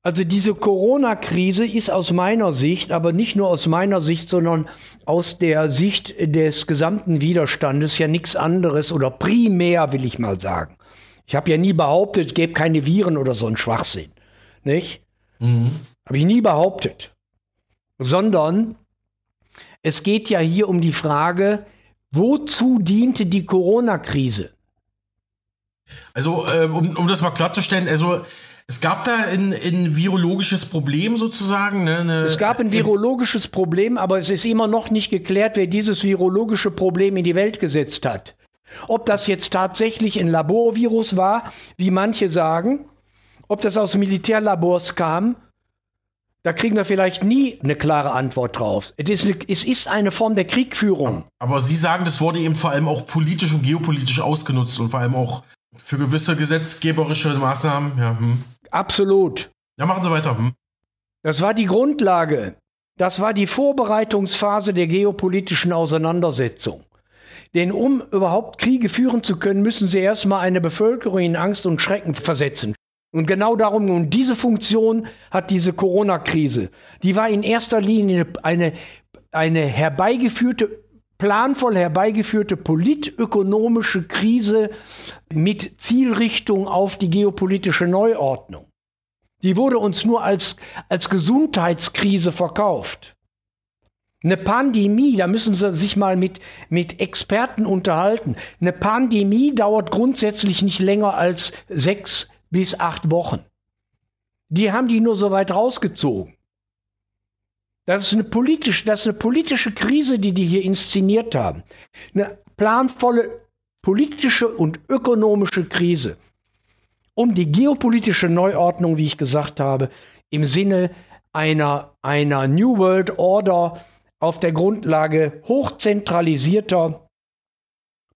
Also diese Corona-Krise ist aus meiner Sicht, aber nicht nur aus meiner Sicht, sondern aus der Sicht des gesamten Widerstandes ja nichts anderes oder primär, will ich mal sagen. Ich habe ja nie behauptet, es gäbe keine Viren oder so ein Schwachsinn. Nicht? Mhm. Habe ich nie behauptet. Sondern es geht ja hier um die Frage, wozu diente die Corona-Krise? Also, äh, um, um das mal klarzustellen, also es gab da ein, ein virologisches Problem sozusagen. Ne? Es gab ein virologisches Problem, aber es ist immer noch nicht geklärt, wer dieses virologische Problem in die Welt gesetzt hat. Ob das jetzt tatsächlich ein Laborvirus war, wie manche sagen, ob das aus Militärlabors kam, da kriegen wir vielleicht nie eine klare Antwort drauf. Es ist, eine, es ist eine Form der Kriegführung. Aber Sie sagen, das wurde eben vor allem auch politisch und geopolitisch ausgenutzt und vor allem auch für gewisse gesetzgeberische Maßnahmen. Ja, hm. Absolut. Ja, machen Sie weiter. Hm. Das war die Grundlage. Das war die Vorbereitungsphase der geopolitischen Auseinandersetzung. Denn um überhaupt Kriege führen zu können, müssen sie erstmal eine Bevölkerung in Angst und Schrecken versetzen. Und genau darum, und diese Funktion hat diese Corona-Krise. Die war in erster Linie eine, eine herbeigeführte, planvoll herbeigeführte politökonomische Krise mit Zielrichtung auf die geopolitische Neuordnung. Die wurde uns nur als, als Gesundheitskrise verkauft. Eine Pandemie, da müssen Sie sich mal mit, mit Experten unterhalten. Eine Pandemie dauert grundsätzlich nicht länger als sechs bis acht Wochen. Die haben die nur so weit rausgezogen. Das ist eine politische, das ist eine politische Krise, die die hier inszeniert haben. Eine planvolle politische und ökonomische Krise. Um die geopolitische Neuordnung, wie ich gesagt habe, im Sinne einer, einer New World Order auf der Grundlage hochzentralisierter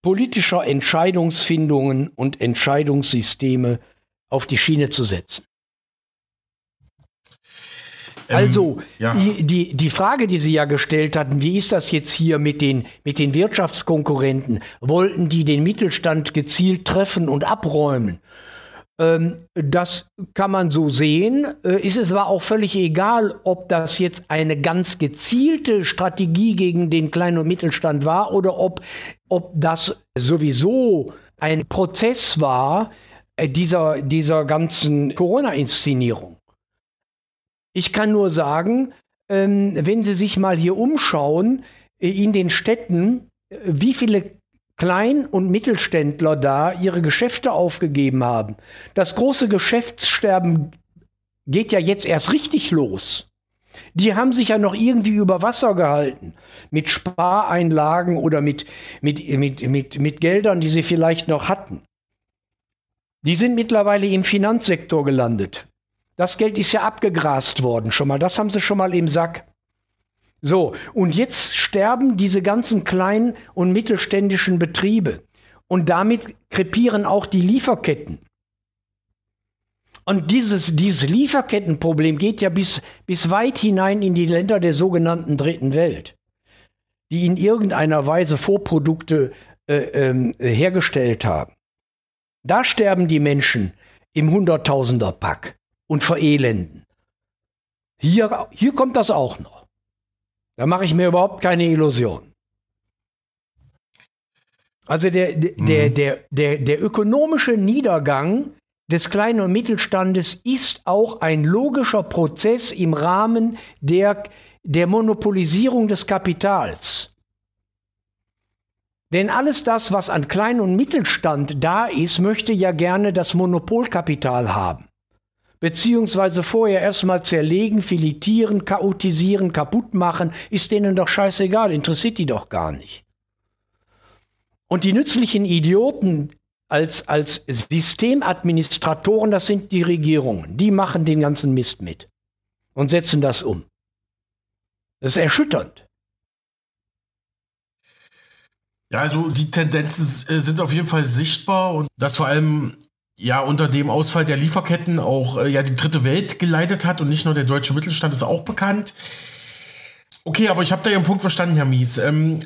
politischer Entscheidungsfindungen und Entscheidungssysteme auf die Schiene zu setzen. Ähm, also, ja. die, die, die Frage, die Sie ja gestellt hatten, wie ist das jetzt hier mit den, mit den Wirtschaftskonkurrenten? Wollten die den Mittelstand gezielt treffen und abräumen? Ähm, das kann man so sehen. Äh, ist es aber auch völlig egal, ob das jetzt eine ganz gezielte Strategie gegen den kleinen und Mittelstand war oder ob, ob das sowieso ein Prozess war, äh, dieser, dieser ganzen Corona-Inszenierung. Ich kann nur sagen, ähm, wenn Sie sich mal hier umschauen, äh, in den Städten, äh, wie viele Klein- und Mittelständler da ihre Geschäfte aufgegeben haben. Das große Geschäftssterben geht ja jetzt erst richtig los. Die haben sich ja noch irgendwie über Wasser gehalten. Mit Spareinlagen oder mit, mit, mit, mit, mit Geldern, die sie vielleicht noch hatten. Die sind mittlerweile im Finanzsektor gelandet. Das Geld ist ja abgegrast worden schon mal. Das haben sie schon mal im Sack. So, und jetzt sterben diese ganzen kleinen und mittelständischen Betriebe. Und damit krepieren auch die Lieferketten. Und dieses, dieses Lieferkettenproblem geht ja bis, bis weit hinein in die Länder der sogenannten Dritten Welt, die in irgendeiner Weise Vorprodukte äh, äh, hergestellt haben. Da sterben die Menschen im Hunderttausender-Pack und verelenden. Hier, hier kommt das auch noch. Da mache ich mir überhaupt keine Illusion. Also der, der, mhm. der, der, der, der ökonomische Niedergang des kleinen und Mittelstandes ist auch ein logischer Prozess im Rahmen der, der Monopolisierung des Kapitals. Denn alles das, was an Klein- und Mittelstand da ist, möchte ja gerne das Monopolkapital haben. Beziehungsweise vorher erstmal zerlegen, filetieren, chaotisieren, kaputt machen, ist denen doch scheißegal, interessiert die doch gar nicht. Und die nützlichen Idioten als, als Systemadministratoren, das sind die Regierungen. Die machen den ganzen Mist mit und setzen das um. Das ist erschütternd. Ja, also die Tendenzen äh, sind auf jeden Fall sichtbar und dass vor allem ja unter dem Ausfall der Lieferketten auch äh, ja die dritte Welt geleitet hat und nicht nur der deutsche Mittelstand ist auch bekannt. Okay, aber ich habe da Ihren Punkt verstanden, Herr Mies. Ähm,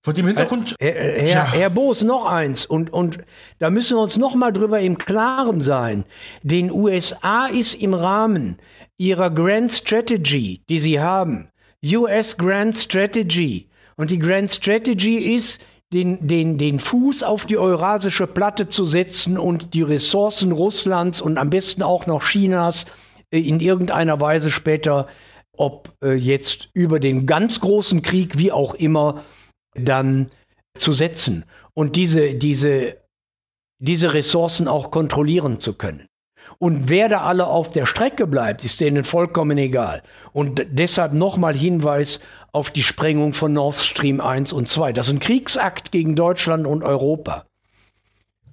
vor dem Hintergrund. Herr, Herr, ja. Herr Boos, noch eins. Und, und da müssen wir uns noch mal drüber im Klaren sein. Den USA ist im Rahmen ihrer Grand Strategy, die sie haben, US Grand Strategy. Und die Grand Strategy ist, den, den, den Fuß auf die eurasische Platte zu setzen und die Ressourcen Russlands und am besten auch noch Chinas äh, in irgendeiner Weise später, ob äh, jetzt über den ganz großen Krieg, wie auch immer, dann zu setzen und diese, diese, diese Ressourcen auch kontrollieren zu können. Und wer da alle auf der Strecke bleibt, ist denen vollkommen egal. Und deshalb nochmal Hinweis auf die Sprengung von Nord Stream 1 und 2. Das ist ein Kriegsakt gegen Deutschland und Europa.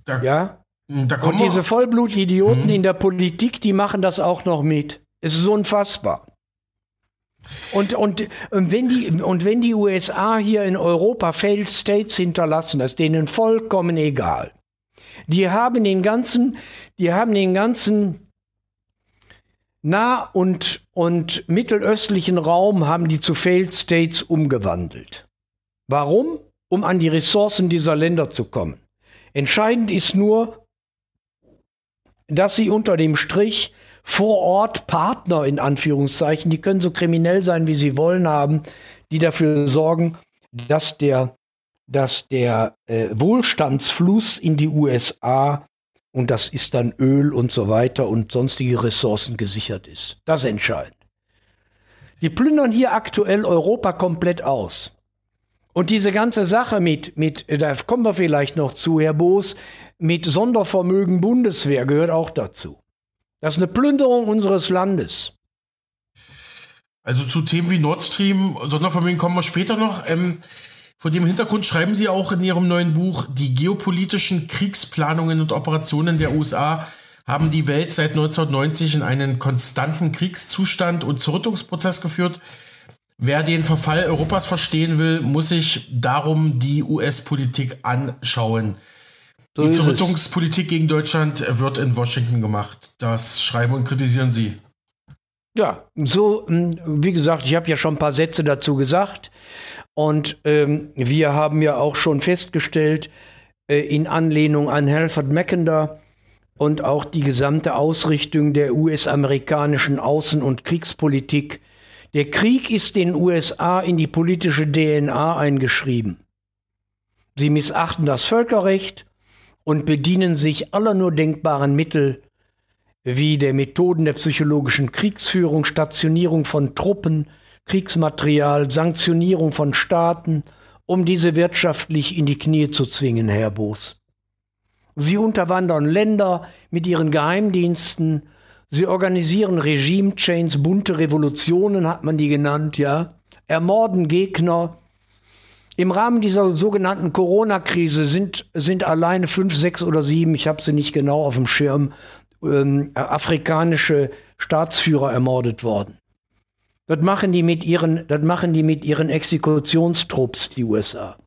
Da, ja? Da und diese Vollblutidioten hm. in der Politik, die machen das auch noch mit. Es ist unfassbar. Und, und, und, wenn die, und wenn die USA hier in Europa Failed States hinterlassen, das ist denen vollkommen egal. Die haben den ganzen, die haben den ganzen nah- und, und mittelöstlichen Raum haben die zu Failed States umgewandelt. Warum? Um an die Ressourcen dieser Länder zu kommen. Entscheidend ist nur, dass sie unter dem Strich vor Ort Partner in Anführungszeichen, die können so kriminell sein, wie sie wollen haben, die dafür sorgen, dass der, dass der äh, Wohlstandsfluss in die USA und das ist dann Öl und so weiter und sonstige Ressourcen gesichert ist. Das entscheidend. Die plündern hier aktuell Europa komplett aus. Und diese ganze Sache mit, mit, da kommen wir vielleicht noch zu, Herr Boos, mit Sondervermögen Bundeswehr gehört auch dazu. Das ist eine Plünderung unseres Landes. Also zu Themen wie Nord Stream, Sondervermögen kommen wir später noch. Ähm, vor dem Hintergrund schreiben Sie auch in Ihrem neuen Buch, die geopolitischen Kriegsplanungen und Operationen der USA haben die Welt seit 1990 in einen konstanten Kriegszustand und Zerrüttungsprozess geführt. Wer den Verfall Europas verstehen will, muss sich darum die US-Politik anschauen. So die Zerrüttungspolitik gegen Deutschland wird in Washington gemacht. Das schreiben und kritisieren Sie. Ja, so, hm, wie gesagt, ich habe ja schon ein paar Sätze dazu gesagt. Und ähm, wir haben ja auch schon festgestellt, äh, in Anlehnung an Halford Mackinder und auch die gesamte Ausrichtung der US-amerikanischen Außen- und Kriegspolitik, der Krieg ist den USA in die politische DNA eingeschrieben. Sie missachten das Völkerrecht und bedienen sich aller nur denkbaren Mittel wie der Methoden der psychologischen Kriegsführung, Stationierung von Truppen, Kriegsmaterial, Sanktionierung von Staaten, um diese wirtschaftlich in die Knie zu zwingen, Herr Boos. Sie unterwandern Länder mit ihren Geheimdiensten, sie organisieren Regime-Chains, bunte Revolutionen hat man die genannt, ja, ermorden Gegner, Im Rahmen dieser sogenannten Corona-Krise sind, sind alleine fünf, sechs oder sieben, ich habe sie nicht genau auf dem Schirm, ähm, afrikanische Staatsführer ermordet worden. Das machen die mit ihren, das machen die mit ihren Exekutionstrupps, die USA.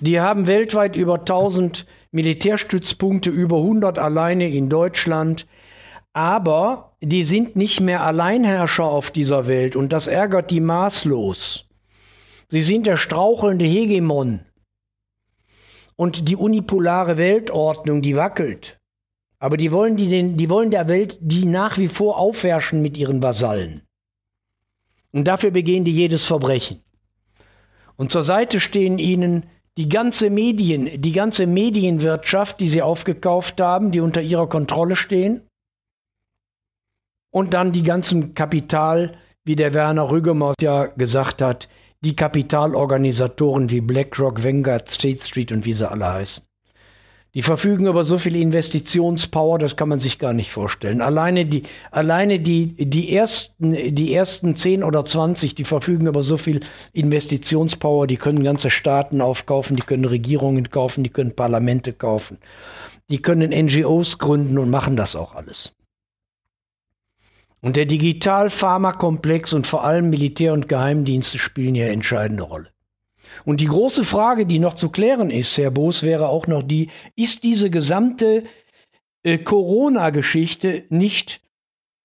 Die haben weltweit über 1000 Militärstützpunkte, über 100 alleine in Deutschland. Aber die sind nicht mehr Alleinherrscher auf dieser Welt und das ärgert die maßlos. Sie sind der strauchelnde Hegemon. Und die unipolare Weltordnung, die wackelt. Aber die wollen, die, den, die wollen der Welt die nach wie vor aufherrschen mit ihren Vasallen. Und dafür begehen die jedes Verbrechen. Und zur Seite stehen ihnen die ganze Medien, die ganze Medienwirtschaft, die sie aufgekauft haben, die unter ihrer Kontrolle stehen. Und dann die ganzen Kapital, wie der Werner Rügemers ja gesagt hat, die Kapitalorganisatoren wie BlackRock, Vanguard, State Street und wie sie alle heißen. Die verfügen über so viel Investitionspower, das kann man sich gar nicht vorstellen. Alleine die, alleine die, die ersten, die ersten 10 oder 20, die verfügen über so viel Investitionspower, die können ganze Staaten aufkaufen, die können Regierungen kaufen, die können Parlamente kaufen. Die können NGOs gründen und machen das auch alles. Und der Digital-Pharmakomplex und vor allem Militär und Geheimdienste spielen hier entscheidende Rolle. Und die große Frage, die noch zu klären ist, Herr Boos, wäre auch noch die, ist diese gesamte äh, Corona-Geschichte nicht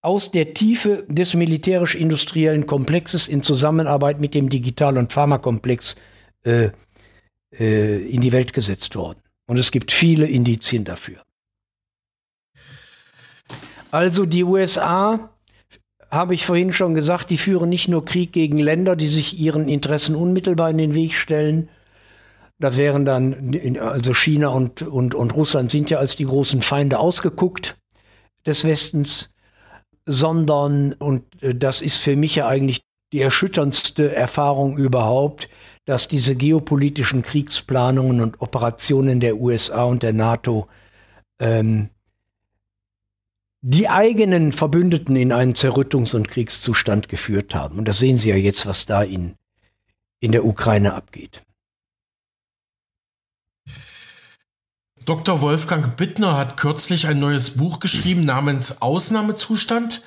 aus der Tiefe des militärisch-industriellen Komplexes in Zusammenarbeit mit dem Digital- und Pharmakomplex äh, äh, in die Welt gesetzt worden? Und es gibt viele Indizien dafür. Also die USA habe ich vorhin schon gesagt, die führen nicht nur Krieg gegen Länder, die sich ihren Interessen unmittelbar in den Weg stellen. Das wären dann, also China und, und, und Russland sind ja als die großen Feinde ausgeguckt des Westens, sondern, und äh, das ist für mich ja eigentlich die erschütterndste Erfahrung überhaupt, dass diese geopolitischen Kriegsplanungen und Operationen der USA und der NATO ähm, die eigenen Verbündeten in einen Zerrüttungs- und Kriegszustand geführt haben. Und das sehen Sie ja jetzt, was da in, in der Ukraine abgeht. Dr. Wolfgang Bittner hat kürzlich ein neues Buch geschrieben namens Ausnahmezustand.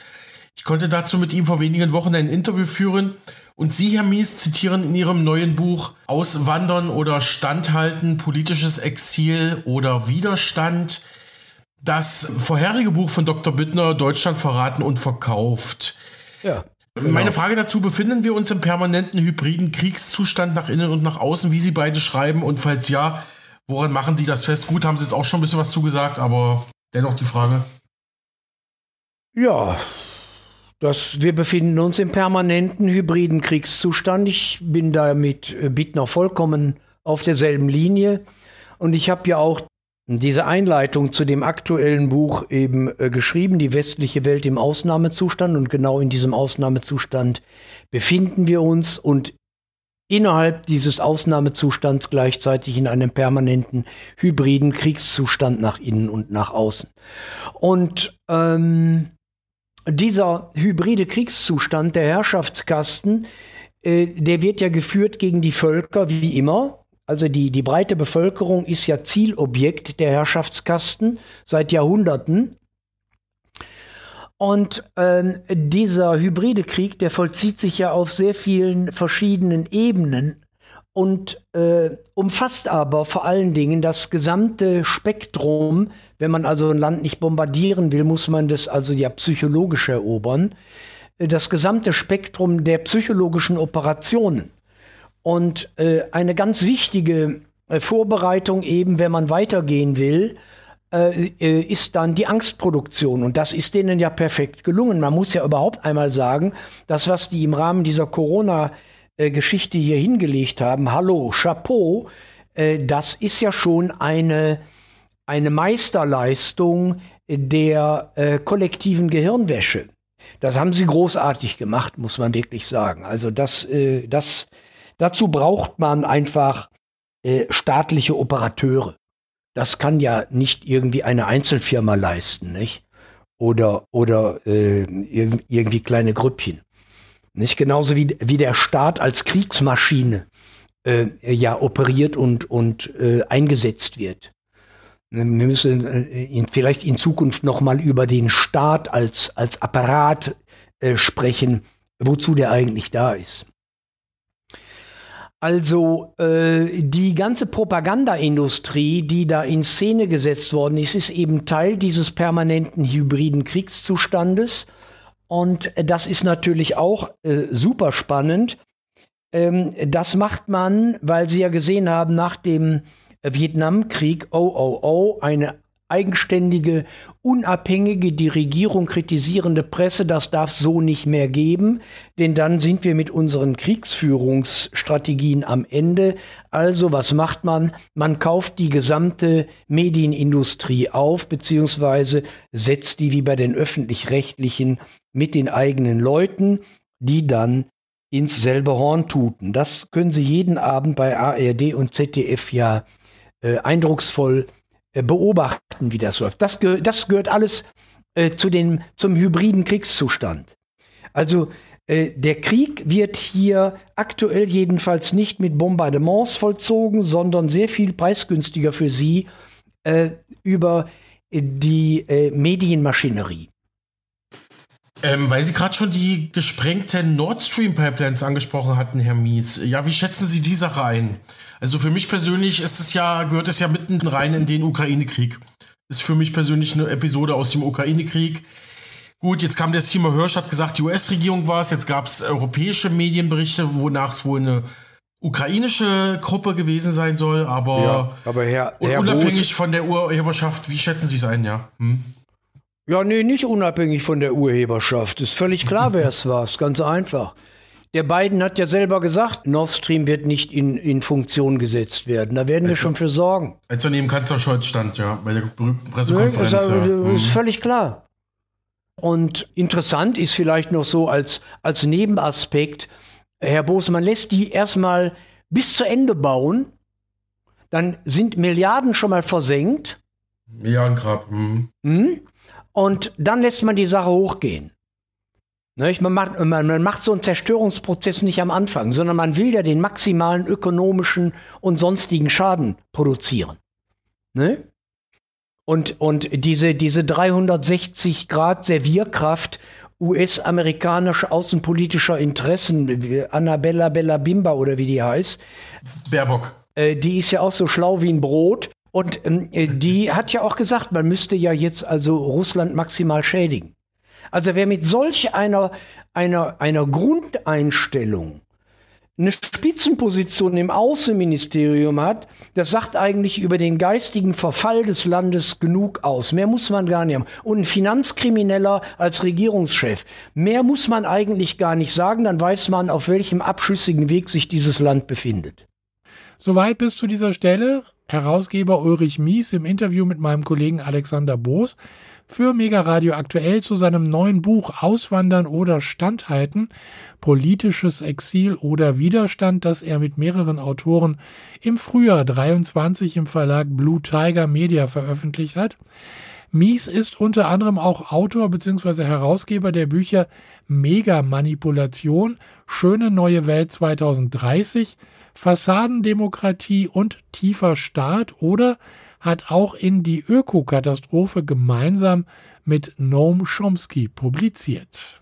Ich konnte dazu mit ihm vor wenigen Wochen ein Interview führen und Sie, Herr Mies, zitieren in Ihrem neuen Buch Auswandern oder Standhalten, politisches Exil oder Widerstand das vorherige Buch von Dr. Bittner, Deutschland verraten und verkauft. Ja. Genau. Meine Frage dazu, befinden wir uns im permanenten hybriden Kriegszustand nach innen und nach außen, wie Sie beide schreiben? Und falls ja, woran machen Sie das fest? Gut, haben Sie jetzt auch schon ein bisschen was zugesagt, aber dennoch die Frage. Ja, das, wir befinden uns im permanenten hybriden Kriegszustand. Ich bin da mit Bittner vollkommen auf derselben Linie. Und ich habe ja auch diese Einleitung zu dem aktuellen Buch eben äh, geschrieben, die westliche Welt im Ausnahmezustand. Und genau in diesem Ausnahmezustand befinden wir uns und innerhalb dieses Ausnahmezustands gleichzeitig in einem permanenten hybriden Kriegszustand nach innen und nach außen. Und ähm, dieser hybride Kriegszustand, der Herrschaftskasten, äh, der wird ja geführt gegen die Völker, wie immer, also die, die breite Bevölkerung ist ja Zielobjekt der Herrschaftskasten seit Jahrhunderten. Und äh, dieser hybride Krieg, der vollzieht sich ja auf sehr vielen verschiedenen Ebenen und äh, umfasst aber vor allen Dingen das gesamte Spektrum. Wenn man also ein Land nicht bombardieren will, muss man das also ja psychologisch erobern. Das gesamte Spektrum der psychologischen Operationen. Und äh, eine ganz wichtige äh, Vorbereitung eben, wenn man weitergehen will, äh, äh, ist dann die Angstproduktion. Und das ist denen ja perfekt gelungen. Man muss ja überhaupt einmal sagen, das, was die im Rahmen dieser Corona-Geschichte hier hingelegt haben, hallo, Chapeau, das ist ja schon eine, eine Meisterleistung der kollektiven Gehirnwäsche. Das haben sie großartig gemacht, muss man wirklich sagen. Also das, das Dazu braucht man einfach äh, staatliche Operateure. Das kann ja nicht irgendwie eine Einzelfirma leisten, nicht? Oder, oder äh, irgendwie kleine Grüppchen. Nicht genauso wie, wie der Staat als Kriegsmaschine äh, ja operiert und, und äh, eingesetzt wird. Wir müssen äh, in, vielleicht in Zukunft noch mal über den Staat als, als Apparat äh, sprechen, wozu der eigentlich da ist. Also äh, die ganze Propagandaindustrie, die da in Szene gesetzt worden ist, ist eben Teil dieses permanenten hybriden Kriegszustandes. Und das ist natürlich auch äh, super spannend. Ähm, das macht man, weil Sie ja gesehen haben, nach dem Vietnamkrieg, oh, oh, oh, eine eigenständige, unabhängige, die Regierung kritisierende Presse, das darf so nicht mehr geben, denn dann sind wir mit unseren Kriegsführungsstrategien am Ende. Also was macht man? Man kauft die gesamte Medienindustrie auf, beziehungsweise setzt die wie bei den öffentlich-rechtlichen mit den eigenen Leuten, die dann ins selbe Horn tuten. Das können Sie jeden Abend bei ARD und ZDF ja äh, eindrucksvoll beobachten, wie das läuft. Das, geh das gehört alles äh, zu den, zum hybriden Kriegszustand. Also äh, der Krieg wird hier aktuell jedenfalls nicht mit Bombardements vollzogen, sondern sehr viel preisgünstiger für sie äh, über die äh, Medienmaschinerie. Ähm, weil Sie gerade schon die gesprengten Nord Stream Pipelines angesprochen hatten, Herr Mies. Ja, wie schätzen Sie die Sache ein? Also für mich persönlich ist es ja, gehört es ja mitten rein in den Ukraine-Krieg. Ist für mich persönlich eine Episode aus dem Ukraine-Krieg. Gut, jetzt kam der Timo Hirsch, hat gesagt, die US-Regierung war es. Jetzt gab es europäische Medienberichte, wonach es wohl eine ukrainische Gruppe gewesen sein soll. Aber, ja, aber Herr, Herr unabhängig Roos, von der Urheberschaft, wie schätzen Sie es ein, ja? Hm? Ja, nee, nicht unabhängig von der Urheberschaft. Ist völlig klar, wer es war. Ist ganz einfach. Der Biden hat ja selber gesagt, Nord Stream wird nicht in, in Funktion gesetzt werden. Da werden wir schon für sorgen. Als er neben Kanzler Scholz stand, ja, bei der berühmten Pressekonferenz. ist, ja. ist mhm. völlig klar. Und interessant ist vielleicht noch so als, als Nebenaspekt, Herr Bosmann lässt die erstmal bis zu Ende bauen, dann sind Milliarden schon mal versenkt. Milliardengrab. Mhm. Mhm. Und dann lässt man die Sache hochgehen. Man macht, man, man macht so einen Zerstörungsprozess nicht am Anfang, sondern man will ja den maximalen ökonomischen und sonstigen Schaden produzieren. Ne? Und, und diese, diese 360 Grad Servierkraft US-amerikanischer außenpolitischer Interessen, Annabella Bella Bimba oder wie die heißt. Baerbock. Äh, die ist ja auch so schlau wie ein Brot. Und ähm, äh, die hat ja auch gesagt, man müsste ja jetzt also Russland maximal schädigen. Also wer mit solch einer, einer, einer Grundeinstellung eine Spitzenposition im Außenministerium hat, das sagt eigentlich über den geistigen Verfall des Landes genug aus. Mehr muss man gar nicht haben. Und ein Finanzkrimineller als Regierungschef. Mehr muss man eigentlich gar nicht sagen, dann weiß man, auf welchem abschüssigen Weg sich dieses Land befindet. Soweit bis zu dieser Stelle. Herausgeber Ulrich Mies im Interview mit meinem Kollegen Alexander Boos für Mega Radio aktuell zu seinem neuen Buch Auswandern oder Standhalten, politisches Exil oder Widerstand, das er mit mehreren Autoren im Frühjahr 23 im Verlag Blue Tiger Media veröffentlicht hat. Mies ist unter anderem auch Autor bzw. Herausgeber der Bücher Mega Manipulation, Schöne neue Welt 2030, Fassadendemokratie und Tiefer Staat oder hat auch in die Ökokatastrophe gemeinsam mit Noam Chomsky publiziert.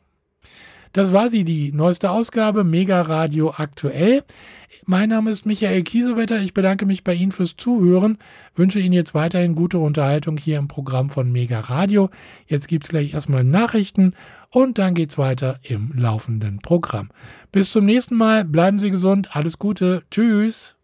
Das war sie, die neueste Ausgabe Mega Radio aktuell. Mein Name ist Michael Kiesewetter. Ich bedanke mich bei Ihnen fürs Zuhören, wünsche Ihnen jetzt weiterhin gute Unterhaltung hier im Programm von Mega Radio. Jetzt gibt es gleich erstmal Nachrichten und dann geht's weiter im laufenden Programm. Bis zum nächsten Mal, bleiben Sie gesund, alles Gute, tschüss.